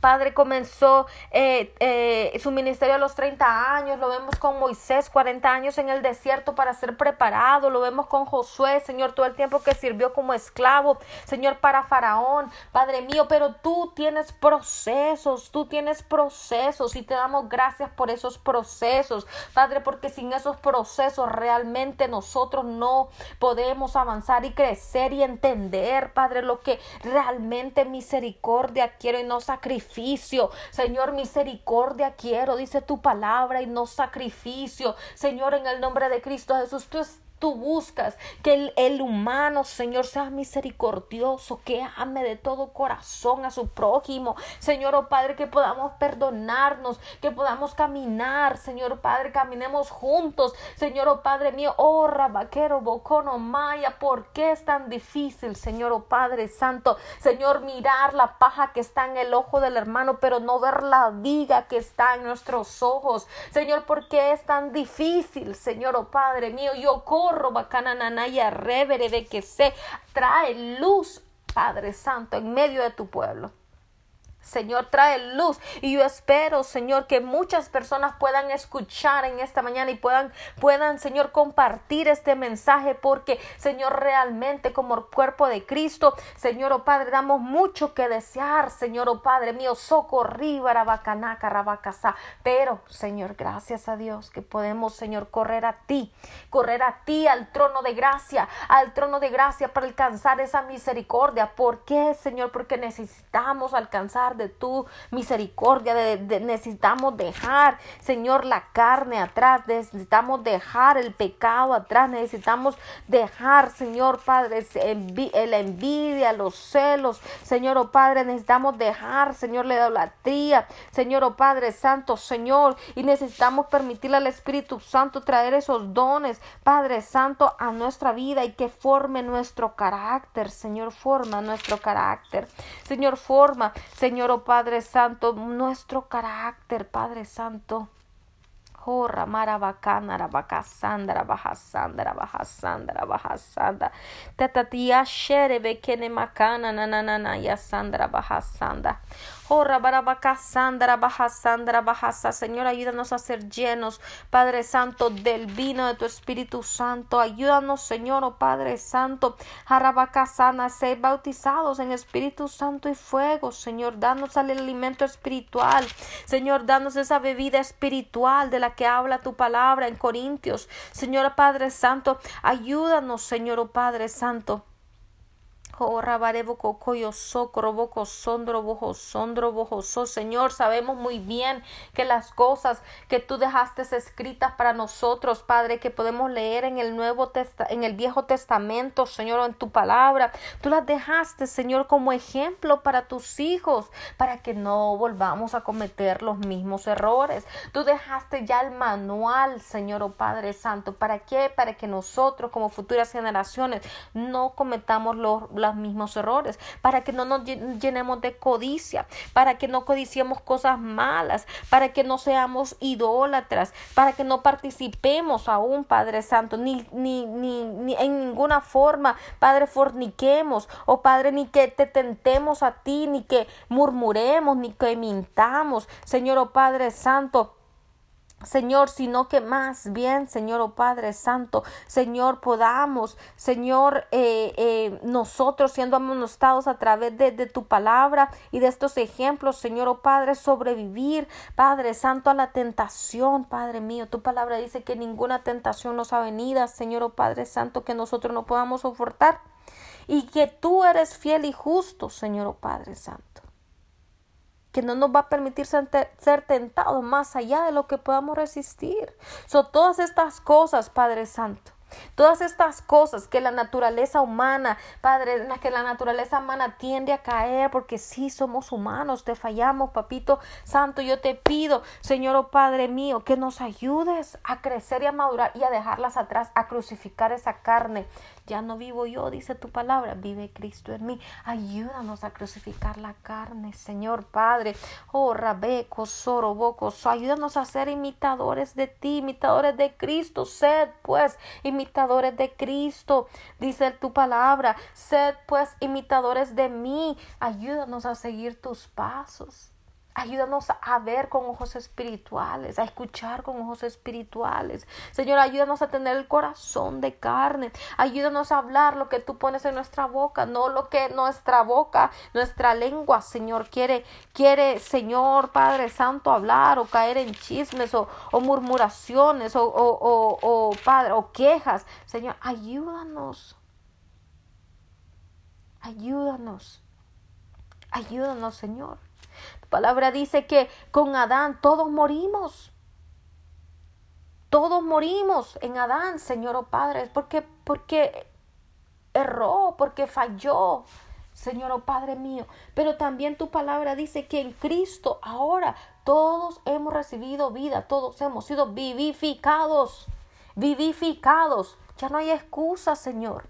Speaker 1: Padre comenzó eh, eh, su ministerio a los 30 años, lo vemos con Moisés, 40 años en el desierto para ser preparado, lo vemos con Josué, Señor, todo el tiempo que sirvió como esclavo, Señor, para Faraón, Padre mío, pero tú tienes procesos, tú tienes procesos y te damos gracias por esos procesos, Padre, porque sin esos procesos realmente nosotros no podemos avanzar y crecer y entender, Padre, lo que realmente misericordia quiero y no sacrificar sacrificio. Señor, misericordia quiero, dice tu palabra, y no sacrificio. Señor, en el nombre de Cristo Jesús, tú tú buscas que el, humano, Señor, sea misericordioso, que ame de todo corazón a su prójimo. Señor, oh Padre, que podamos perdonarnos, que podamos caminar, Señor Padre, caminemos juntos. Señor, oh Padre mío, oh Rabaquero, Bocono, Maya, ¿por qué es tan difícil, Señor, oh Padre Santo? Señor, mirar la paja que está en el ojo del hermano, pero no ver la viga que está en nuestros ojos. Señor, ¿por qué es tan difícil, Señor, oh Padre mío? Yo corro, bacana, nanaya, revere, de que se trae luz, Padre Santo, en medio de tu pueblo. Señor, trae luz. Y yo espero, Señor, que muchas personas puedan escuchar en esta mañana y puedan, puedan, Señor, compartir este mensaje porque, Señor, realmente como cuerpo de Cristo, Señor, oh Padre, damos mucho que desear, Señor, oh Padre mío, socorriba, rabacanaca, rabacasa. Pero, Señor, gracias a Dios que podemos, Señor, correr a ti, correr a ti al trono de gracia, al trono de gracia para alcanzar esa misericordia. ¿Por qué, Señor? Porque necesitamos alcanzar de tu misericordia. Necesitamos dejar, Señor, la carne atrás. Necesitamos dejar el pecado atrás. Necesitamos dejar, Señor Padre, la envidia, los celos. Señor, oh Padre, necesitamos dejar, Señor, la idolatría. Señor, oh Padre Santo, Señor. Y necesitamos permitirle al Espíritu Santo traer esos dones, Padre Santo, a nuestra vida y que forme nuestro carácter. Señor, forma nuestro carácter. Señor, forma, Señor Señor, oh Padre Santo, nuestro carácter, Padre Santo. Oh, Ramara Bacana, Rabacasandra, Bajasandra, Bajasandra, Bajasandra. Tatatia Shere, Bekene Macana, Nanana, Yasandra, Bajasandra. Oh, Sandra, Bajasa. Señor, ayúdanos a ser llenos, Padre Santo, del vino de tu Espíritu Santo. Ayúdanos, Señor, oh Padre Santo, Sana, ser bautizados en Espíritu Santo y fuego, Señor. Danos el alimento espiritual. Señor, danos esa bebida espiritual de la que habla tu palabra en Corintios. Señor, Padre Santo, ayúdanos, Señor, oh Padre Santo. Señor, sabemos muy bien que las cosas que tú dejaste escritas para nosotros, Padre, que podemos leer en el Nuevo Testa en el Viejo Testamento, Señor, en tu palabra, tú las dejaste, Señor, como ejemplo para tus hijos, para que no volvamos a cometer los mismos errores. Tú dejaste ya el manual, Señor, oh Padre Santo, ¿para qué? Para que nosotros como futuras generaciones no cometamos los los mismos errores, para que no nos llenemos de codicia, para que no codiciemos cosas malas, para que no seamos idólatras, para que no participemos aún, Padre Santo, ni, ni, ni, ni en ninguna forma, Padre, forniquemos, o Padre, ni que te tentemos a ti, ni que murmuremos, ni que mintamos, Señor, o oh Padre Santo, Señor, sino que más bien, Señor, oh Padre Santo, Señor, podamos, Señor, eh, eh, nosotros siendo amonestados a través de, de, tu palabra y de estos ejemplos, Señor, oh Padre, sobrevivir, Padre Santo, a la tentación, Padre mío. Tu palabra dice que ninguna tentación nos ha venido, Señor, oh Padre Santo, que nosotros no podamos soportar y que tú eres fiel y justo, Señor, oh Padre Santo que no nos va a permitir ser tentados más allá de lo que podamos resistir. Son todas estas cosas, Padre Santo. Todas estas cosas que la naturaleza humana, Padre, en las que la naturaleza humana tiende a caer, porque sí somos humanos, te fallamos, Papito Santo. Yo te pido, Señor, oh Padre mío, que nos ayudes a crecer y a madurar y a dejarlas atrás, a crucificar esa carne, ya no vivo yo, dice tu palabra, vive Cristo en mí. Ayúdanos a crucificar la carne, Señor Padre. Oh, Rabeco, Soroboco, ayúdanos a ser imitadores de ti, imitadores de Cristo. Sed, pues, imitadores de Cristo, dice tu palabra. Sed, pues, imitadores de mí. Ayúdanos a seguir tus pasos. Ayúdanos a ver con ojos espirituales, a escuchar con ojos espirituales. Señor, ayúdanos a tener el corazón de carne. Ayúdanos a hablar lo que tú pones en nuestra boca, no lo que nuestra boca, nuestra lengua, Señor, quiere, quiere, Señor Padre Santo, hablar o caer en chismes o, murmuraciones o, o, o, Padre, o quejas. Señor, ayúdanos. Ayúdanos. Ayúdanos, Señor palabra dice que con Adán todos morimos. Todos morimos en Adán, Señor oh Padre, porque, porque erró, porque falló. Señor, oh Padre mío. Pero también tu palabra dice que en Cristo ahora todos hemos recibido vida, todos hemos sido vivificados, vivificados. Ya no hay excusa, Señor.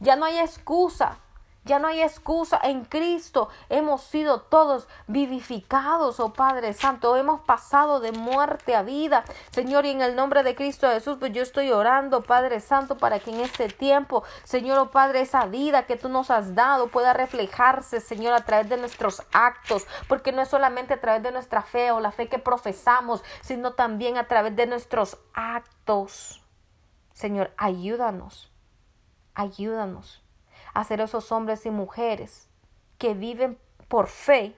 Speaker 1: Ya no hay excusa. Ya no hay excusa. En Cristo hemos sido todos vivificados, oh Padre Santo. Hemos pasado de muerte a vida. Señor, y en el nombre de Cristo Jesús, pues yo estoy orando, Padre Santo, para que en este tiempo, Señor, oh Padre, esa vida que tú nos has dado pueda reflejarse, Señor, a través de nuestros actos. Porque no es solamente a través de nuestra fe o la fe que profesamos, sino también a través de nuestros actos. Señor, ayúdanos. Ayúdanos a ser esos hombres y mujeres que viven por fe,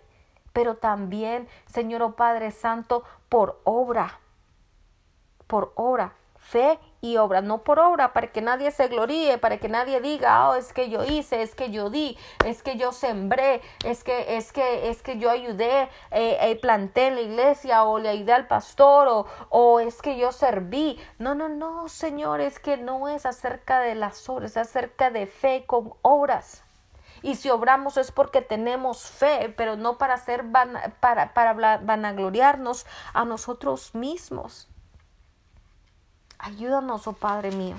Speaker 1: pero también, Señor oh Padre Santo, por obra, por obra, fe y obra, no por obra, para que nadie se gloríe, para que nadie diga, oh, es que yo hice, es que yo di, es que yo sembré, es que, es que, es que yo ayudé, eh, eh, planté en la iglesia, o le ayudé al pastor, o, o es que yo serví. No, no, no, Señor, es que no es acerca de las obras, es acerca de fe con obras. Y si obramos es porque tenemos fe, pero no para hacer para, para vanagloriarnos a nosotros mismos. Ayúdanos, oh Padre mío.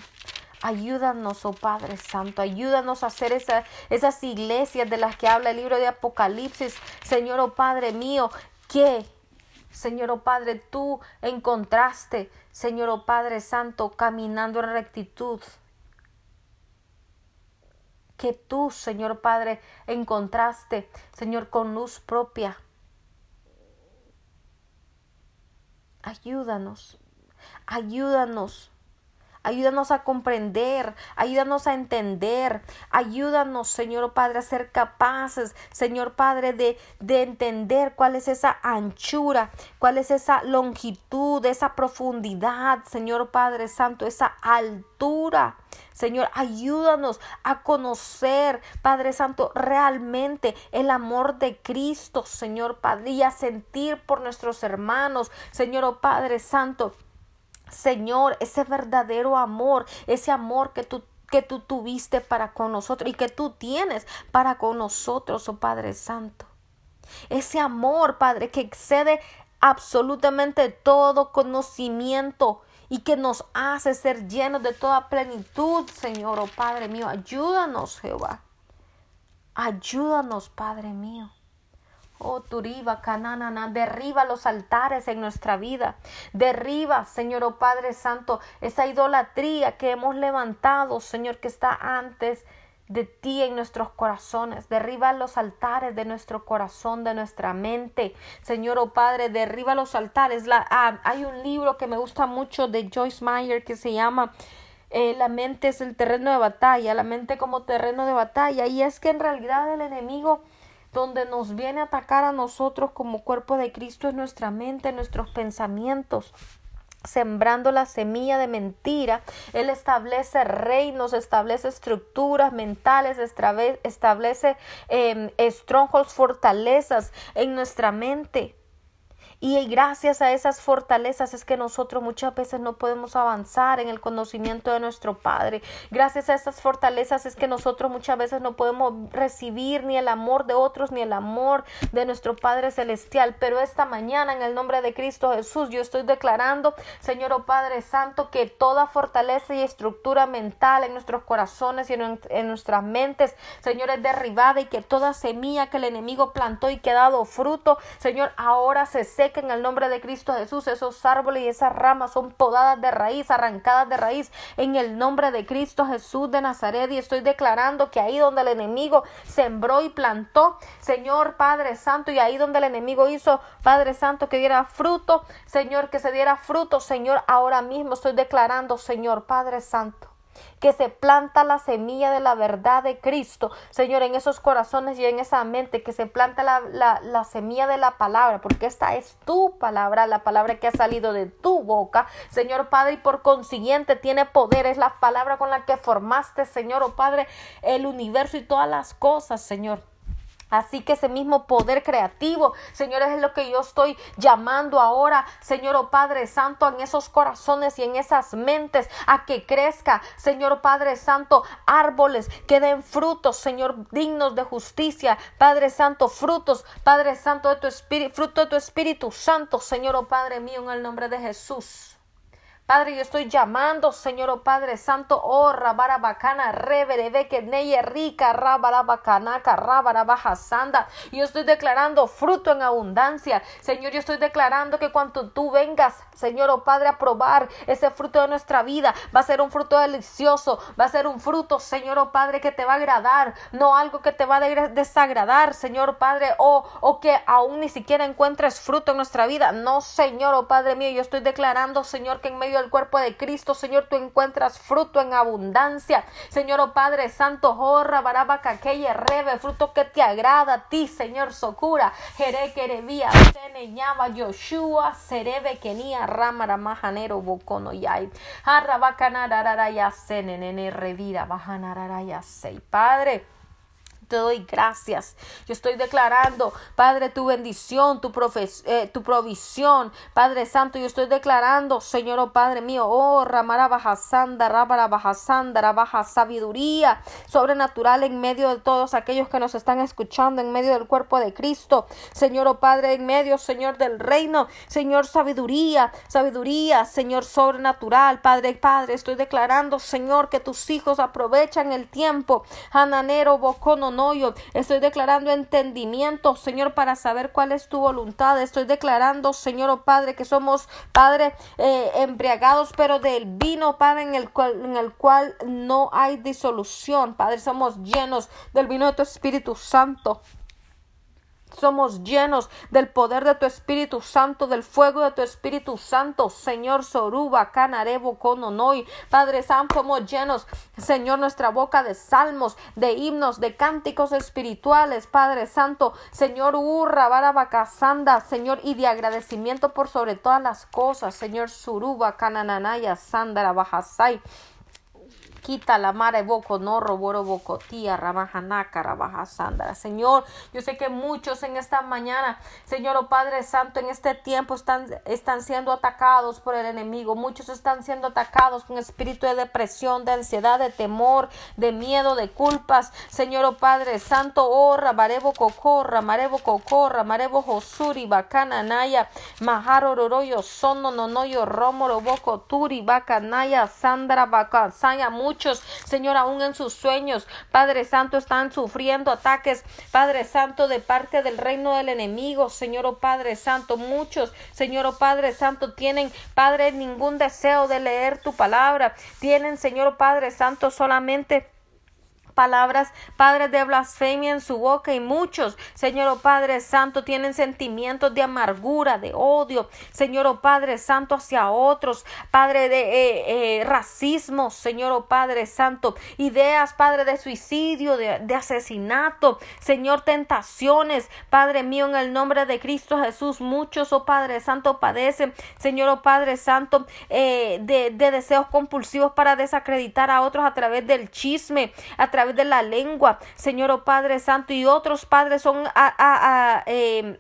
Speaker 1: Ayúdanos, oh Padre Santo, ayúdanos a hacer esas iglesias de las que habla el libro de Apocalipsis. Señor, oh Padre mío, que, Señor, oh Padre, tú encontraste, Señor, oh Padre Santo, caminando en rectitud. Que tú, Señor Padre, encontraste, Señor, con luz propia. Ayúdanos. Ayúdanos. Ayúdanos a comprender, ayúdanos a entender, ayúdanos, Señor Padre, a ser capaces, Señor Padre, de, de entender cuál es esa anchura, cuál es esa longitud, esa profundidad, Señor Padre Santo, esa altura. Señor, ayúdanos a conocer, Padre Santo, realmente el amor de Cristo, Señor Padre, y a sentir por nuestros hermanos, Señor oh Padre Santo Señor, ese verdadero amor, ese amor que tú que tú tuviste para con nosotros y que tú tienes para con nosotros, oh Padre Santo. Ese amor, Padre, que excede absolutamente todo conocimiento y que nos hace ser llenos de toda plenitud, Señor, oh Padre mío. Ayúdanos, Jehová. Ayúdanos, Padre mío. Oh, Turiba, Cananana, derriba los altares en nuestra vida. Derriba, Señor, oh Padre Santo, esa idolatría que hemos levantado, Señor, que está antes de ti en nuestros corazones. Derriba los altares de nuestro corazón, de nuestra mente. Señor, oh Padre, derriba los altares. La, ah, hay un libro que me gusta mucho de Joyce Meyer que se llama eh, La mente es el terreno de batalla, la mente como terreno de batalla. Y es que en realidad el enemigo donde nos viene a atacar a nosotros como cuerpo de Cristo es nuestra mente, nuestros pensamientos sembrando la semilla de mentira. Él establece reinos, establece estructuras mentales, establece eh, fortalezas en nuestra mente. Y gracias a esas fortalezas es que nosotros muchas veces no podemos avanzar en el conocimiento de nuestro Padre. Gracias a esas fortalezas es que nosotros muchas veces no podemos recibir ni el amor de otros ni el amor de nuestro Padre Celestial. Pero esta mañana en el nombre de Cristo Jesús yo estoy declarando, Señor oh Padre Santo, que toda fortaleza y estructura mental en nuestros corazones y en, nuestras mentes, Señor, es derribada y que toda semilla que el enemigo plantó y que ha dado fruto, Señor, ahora se que en el nombre de Cristo Jesús esos árboles y esas ramas son podadas de raíz, arrancadas de raíz en el nombre de Cristo Jesús de Nazaret. Y estoy declarando que ahí donde el enemigo sembró y plantó, Señor Padre Santo, y ahí donde el enemigo hizo, Padre Santo, que diera fruto, Señor, que se diera fruto, Señor, ahora mismo estoy declarando, Señor Padre Santo que se planta la semilla de la verdad de Cristo, Señor, en esos corazones y en esa mente, que se planta la, la, semilla de la palabra, porque esta es tu palabra, la palabra que ha salido de tu boca, Señor Padre, y por consiguiente tiene poder, es la palabra con la que formaste, Señor, oh Padre, el universo y todas las cosas, Señor. Así que ese mismo poder creativo, Señor, es lo que yo estoy llamando ahora, Señor oh Padre Santo, en esos corazones y en esas mentes, a que crezca, Señor oh Padre Santo, árboles que den frutos, Señor, dignos de justicia, Padre Santo, frutos, Padre Santo de tu Espíritu, fruto de tu Espíritu Santo, Señor oh Padre mío, en el nombre de Jesús. Padre, yo estoy llamando, Señor, oh Padre Santo, oh Rabarabacana, Reverebe, que Neye Rica, Rabarabacanaca, Rabarabajasanda. Yo estoy declarando fruto en abundancia. Señor, yo estoy declarando que cuando tú vengas, Señor, oh Padre, a probar ese fruto de nuestra vida, va a ser un fruto delicioso, va a ser un fruto, Señor, oh Padre, que te va a agradar, no algo que te va a desagradar, Señor Padre, o, o que aún ni siquiera encuentres fruto en nuestra vida. No, Señor, oh Padre mío, yo estoy declarando, Señor, que en medio del cuerpo de Cristo, Señor, tú encuentras fruto en abundancia. Señor, oh Padre Santo, jorra, baraba, caqueye, rebe, fruto que te agrada a ti, Señor, socura. Jere, querevía, sene, ñaba, Yoshua, serebe, kenia, ramara, majanero, bocono, yay. Arra, bacanarara, ya, sene, nene, revira, bajanarara, ya, sei. Padre, te doy gracias. Yo estoy declarando, Padre, tu bendición, tu, eh, tu provisión. Padre Santo, yo estoy declarando, Señor, oh Padre mío, oh Ramara Bajasanda, Rábara Bajasanda, Baja sabiduría sobrenatural en medio de todos aquellos que nos están escuchando, en medio del cuerpo de Cristo. Señor, oh Padre, en medio, Señor, del reino. Señor, sabiduría, sabiduría, Señor, sobrenatural. Padre, Padre, estoy declarando, Señor, que tus hijos aprovechan el tiempo. Hananero, Bocono, Estoy declarando entendimiento, Señor, para saber cuál es tu voluntad. Estoy declarando, Señor, oh Padre, que somos, Padre, eh, embriagados, pero del vino, Padre, en el, cual, en el cual no hay disolución. Padre, somos llenos del vino de tu Espíritu Santo somos llenos del poder de tu Espíritu Santo, del fuego de tu Espíritu Santo, Señor Soruba, Canarebo, Cononoy, Padre Santo, somos llenos, Señor, nuestra boca de salmos, de himnos, de cánticos espirituales, Padre Santo, Señor Urra, Barabacasanda, Señor, y de agradecimiento por sobre todas las cosas, Señor Suruba, Canananaya, Sandra, Bajasai. Quita la mare boco no roboro boco tía rabajanaka rabajasandra. Señor, yo sé que muchos en esta mañana, Señor, oh Padre Santo, en este tiempo están, están siendo atacados por el enemigo. Muchos están siendo atacados con espíritu de depresión, de ansiedad, de temor, de miedo, de culpas. Señor, oh Padre Santo, oh rabarebo cocorra, marebo cocorra, marebo josuri, bacana naya, maharo roroyo, sono nonoyo, romoro boco turi, bacanaya, sandra, bacasaya, muchos, Señor, aún en sus sueños, Padre Santo, están sufriendo ataques, Padre Santo, de parte del reino del enemigo, Señor, oh Padre Santo, muchos, Señor, oh Padre Santo, tienen, Padre, ningún deseo de leer tu palabra, tienen, Señor, oh Padre Santo, solamente palabras, Padre, de blasfemia en su boca y muchos, Señor oh Padre Santo, tienen sentimientos de amargura, de odio, Señor oh Padre Santo, hacia otros, Padre, de eh, eh, racismo, Señor oh Padre Santo, ideas, Padre, de suicidio, de, asesinato, Señor, tentaciones, Padre mío, en el nombre de Cristo Jesús, muchos, oh Padre Santo, padecen, Señor oh Padre Santo, eh, de, de deseos compulsivos para desacreditar a otros a través del chisme, a través de la lengua, Señor oh Padre Santo, y otros padres son a, a, a eh,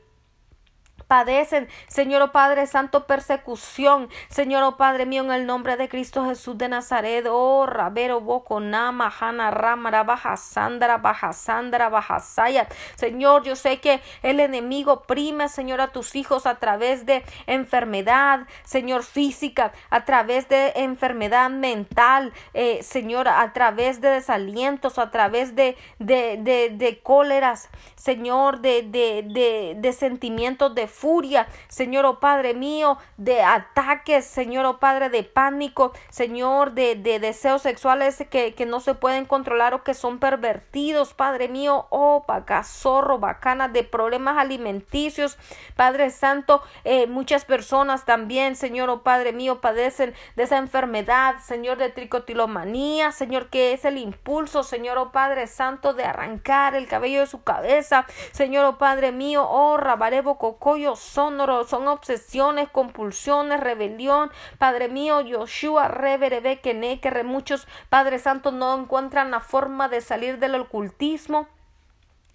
Speaker 1: padecen, Señor oh Padre Santo, persecución, Señor oh Padre mío, en el nombre de Cristo Jesús de Nazaret, oh Rabero Boconama, Hana Ramara, Baja Sandra, Baja Sandra, Baja Saya. Señor, yo sé que el enemigo prime, Señor, a tus hijos a través de enfermedad, Señor, física, a través de enfermedad mental, eh, Señor, a través de desalientos, a través de, de, de, de cóleras, Señor, de, de, de, de sentimientos de furia, Señor, oh Padre mío, de ataques, Señor, oh Padre, de pánico, Señor, de, de deseos sexuales que, que, no se pueden controlar o que son pervertidos, Padre mío, oh pacazorro, bacana, de problemas alimenticios, Padre Santo, eh, muchas personas también, Señor, oh Padre mío, padecen de esa enfermedad, Señor, de tricotilomanía, Señor, que es el impulso, Señor, oh Padre Santo, de arrancar el cabello de su cabeza, Señor, oh Padre mío, oh Rabarebo Cocoyo, son obsesiones, compulsiones, rebelión. Padre mío, Yoshua, Reverebe, que muchos, Padre Santo, no encuentran la forma de salir del ocultismo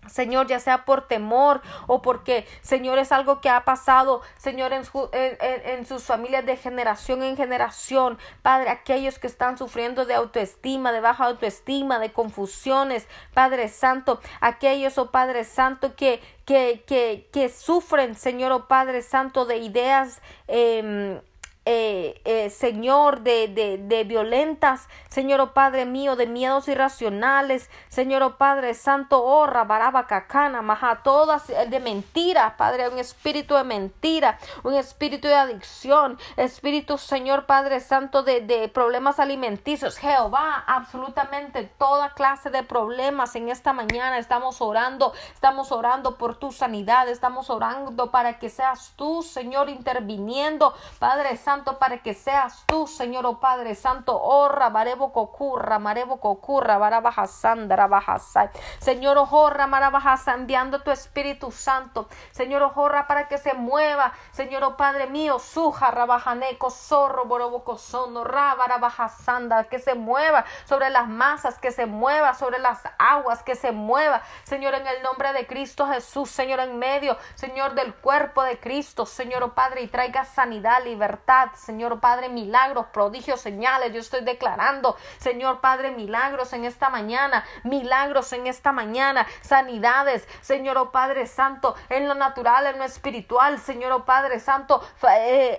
Speaker 1: Señor, ya sea por temor o porque, Señor, es algo que ha pasado, Señor, en, en, sus familias de generación en generación. Padre, aquellos que están sufriendo de autoestima, de baja autoestima, de confusiones, Padre Santo, aquellos, oh Padre Santo, que, que, que, que sufren, Señor, oh Padre Santo, de ideas eh, eh, eh, Señor, de, de, de, violentas, Señor, oh Padre mío, de miedos irracionales, Señor, oh Padre Santo, oh, baraba, cacana, maja, todas eh, de mentira, Padre, un espíritu de mentira, un espíritu de adicción, espíritu, Señor, Padre Santo, de, de problemas alimenticios, Jehová, absolutamente toda clase de problemas en esta mañana, estamos orando, estamos orando por tu sanidad, estamos orando para que seas tú, Señor, interviniendo, Padre Santo, para que seas tú, Señor, oh Padre Santo, oh Rabarebo Cocurra, Marebo Cocurra, Barabajasandra, Bajasai. Señor, oh Marabajasa, enviando tu Espíritu Santo, Señor, oh para que se mueva, Señor, oh Padre mío, Suja, Rabajaneco, Zorro, Boroboco, Sono, Rabarabajasanda, que se mueva sobre las masas, que se mueva sobre las aguas, que se mueva, Señor, en el nombre de Cristo Jesús, Señor, en medio, Señor, del cuerpo de Cristo, Señor, oh Padre, y traiga sanidad, libertad, Señor Padre, milagros, prodigios, señales. Yo estoy declarando, Señor Padre, milagros en esta mañana, milagros en esta mañana, sanidades, Señor oh Padre Santo, en lo natural, en lo espiritual, Señor oh Padre Santo, eh,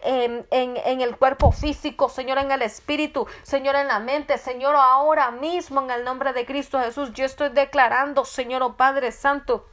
Speaker 1: en, en el cuerpo físico, Señor, en el espíritu, Señor, en la mente, Señor, ahora mismo en el nombre de Cristo Jesús, yo estoy declarando, Señor oh Padre Santo,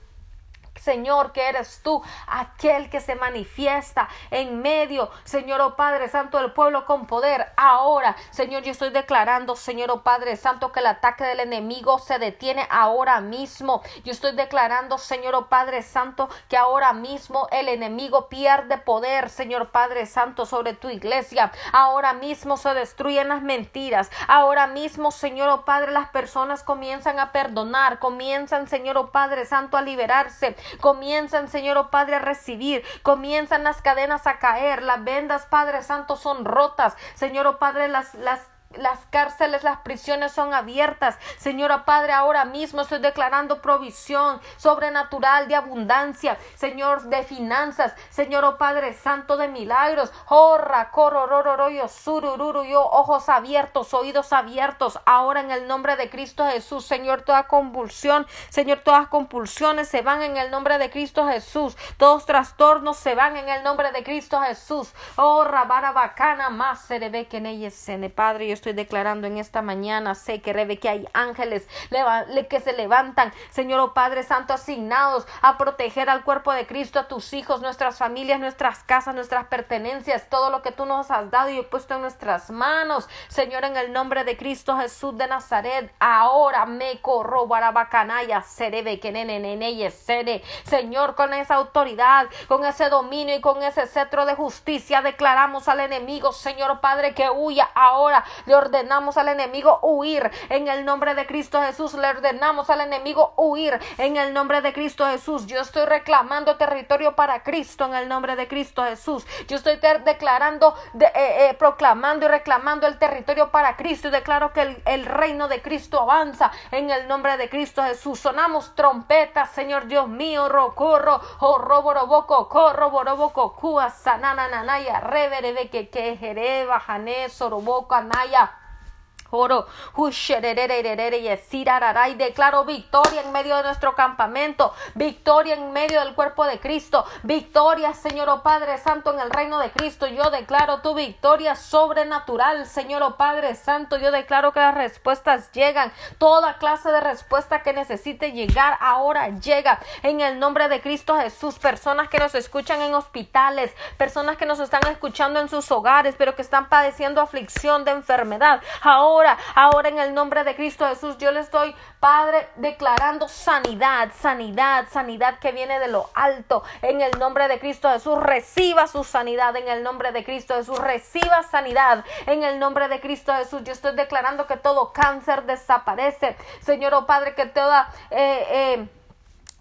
Speaker 1: Señor, que eres tú, aquel que se manifiesta en medio, Señor, oh Padre Santo, del pueblo con poder. Ahora, Señor, yo estoy declarando, Señor, oh Padre Santo, que el ataque del enemigo se detiene ahora mismo. Yo estoy declarando, Señor, oh Padre Santo, que ahora mismo el enemigo pierde poder, Señor Padre Santo, sobre tu iglesia. Ahora mismo se destruyen las mentiras. Ahora mismo, Señor, oh Padre, las personas comienzan a perdonar, comienzan, Señor, oh Padre Santo, a liberarse comienzan, Señor oh Padre, a recibir, comienzan las cadenas a caer, las vendas, Padre Santo, son rotas, Señor oh Padre, las, las las cárceles, las prisiones son abiertas. Señora Padre, ahora mismo estoy declarando provisión sobrenatural de abundancia. Señor, de finanzas. Señor, oh Padre Santo de milagros. Horra, cororororoyo, surururu, yo, ojos abiertos, oídos abiertos. Ahora en el nombre de Cristo Jesús. Señor, toda convulsión. Señor, todas compulsiones se van en el nombre de Cristo Jesús. Todos trastornos se van en el nombre de Cristo Jesús. Oh, bacana más se que en ella Padre estoy declarando en esta mañana, sé que reve que hay ángeles que se levantan, Señor oh Padre Santo, asignados a proteger al cuerpo de Cristo, a tus hijos, nuestras familias, nuestras casas, nuestras pertenencias, todo lo que tú nos has dado y he puesto en nuestras manos, Señor, en el nombre de Cristo Jesús de Nazaret, ahora me corro barabacanaya, serebe que nene sere, Señor, con esa autoridad, con ese dominio y con ese cetro de justicia, declaramos al enemigo, Señor oh Padre, que huya ahora le ordenamos al enemigo huir en el nombre de Cristo Jesús. Le ordenamos al enemigo huir en el nombre de Cristo Jesús. Yo estoy reclamando territorio para Cristo en el nombre de Cristo Jesús. Yo estoy declarando, eh, eh, proclamando y reclamando el territorio para Cristo y declaro que el, el reino de Cristo avanza en el nombre de Cristo Jesús. Sonamos trompetas, Señor Dios mío, rocorro, horroboroboco, corro, boroboco, cua, sanana, nanaya, reverebe, que que jereba, jané, soroboco, anaya. Oro, y declaro victoria en medio de nuestro campamento, victoria en medio del cuerpo de Cristo, victoria, Señor oh Padre Santo, en el reino de Cristo. Yo declaro tu victoria sobrenatural, Señor oh Padre Santo. Yo declaro que las respuestas llegan, toda clase de respuesta que necesite llegar ahora llega en el nombre de Cristo Jesús. Personas que nos escuchan en hospitales, personas que nos están escuchando en sus hogares, pero que están padeciendo aflicción de enfermedad. Ahora ahora, ahora en el nombre de Cristo Jesús, yo le estoy, Padre, declarando sanidad, sanidad, sanidad que viene de lo alto. En el nombre de Cristo Jesús, reciba su sanidad. En el nombre de Cristo Jesús, reciba sanidad. En el nombre de Cristo Jesús, yo estoy declarando que todo cáncer desaparece. Señor, oh Padre, que toda... Eh, eh,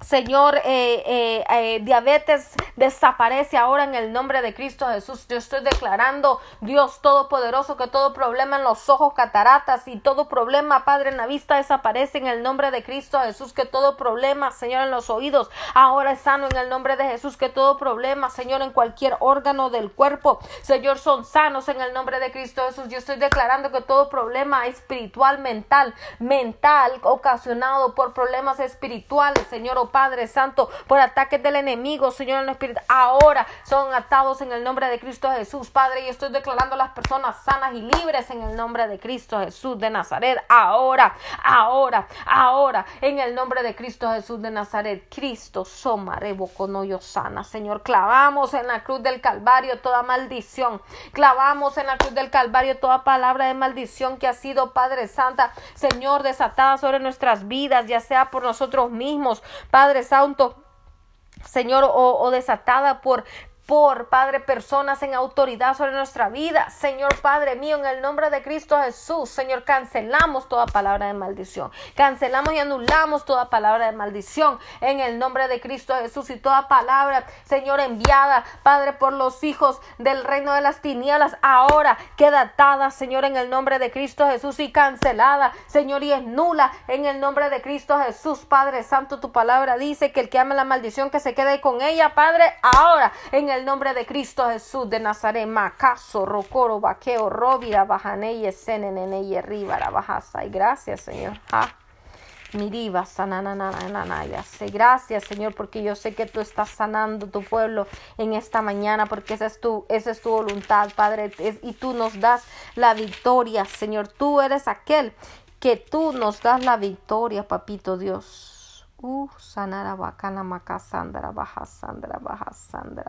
Speaker 1: Señor, eh, eh, eh, diabetes desaparece ahora en el nombre de Cristo Jesús. Yo estoy declarando, Dios Todopoderoso, que todo problema en los ojos, cataratas y todo problema, Padre, en la vista desaparece en el nombre de Cristo Jesús. Que todo problema, Señor, en los oídos ahora es sano en el nombre de Jesús. Que todo problema, Señor, en cualquier órgano del cuerpo, Señor, son sanos en el nombre de Cristo Jesús. Yo estoy declarando que todo problema espiritual, mental, mental, ocasionado por problemas espirituales, Señor, Padre Santo, por ataques del enemigo, Señor, en el Espíritu, ahora son atados en el nombre de Cristo Jesús, Padre, y estoy declarando a las personas sanas y libres en el nombre de Cristo Jesús de Nazaret, ahora, ahora, ahora, en el nombre de Cristo Jesús de Nazaret, Cristo, somarebo con hoyo sana, Señor, clavamos en la cruz del Calvario toda maldición, clavamos en la cruz del Calvario toda palabra de maldición que ha sido, Padre Santa, Señor, desatada sobre nuestras vidas, ya sea por nosotros mismos, Padre Santo, Señor, o, desatada por por, Padre, personas en autoridad sobre nuestra vida. Señor Padre mío, en el nombre de Cristo Jesús, Señor, cancelamos toda palabra de maldición. Cancelamos y anulamos toda palabra de maldición en el nombre de Cristo Jesús y toda palabra, Señor, enviada, Padre, por los hijos del reino de las tinieblas, ahora queda atada, Señor, en el nombre de Cristo Jesús y cancelada, Señor, y es nula en el nombre de Cristo Jesús, Padre Santo, tu palabra dice que el que ama la maldición que se quede con ella, Padre, ahora en el el nombre de Cristo Jesús de Nazaret, Macaso, Rocoro, Vaqueo, Robira, Bajaneye, Seneneneye, Ríbara, Bajasa. Y gracias, Señor. Ah. Miriba, sananananaya. Gracias, Señor, porque yo sé que tú estás sanando tu pueblo en esta mañana, porque esa es tu, esa es tu voluntad, Padre, y tú nos das la victoria, Señor. Tú eres aquel que tú nos das la victoria, Papito Dios. Uh, sanara bakana makasandra bahasandra bahasandra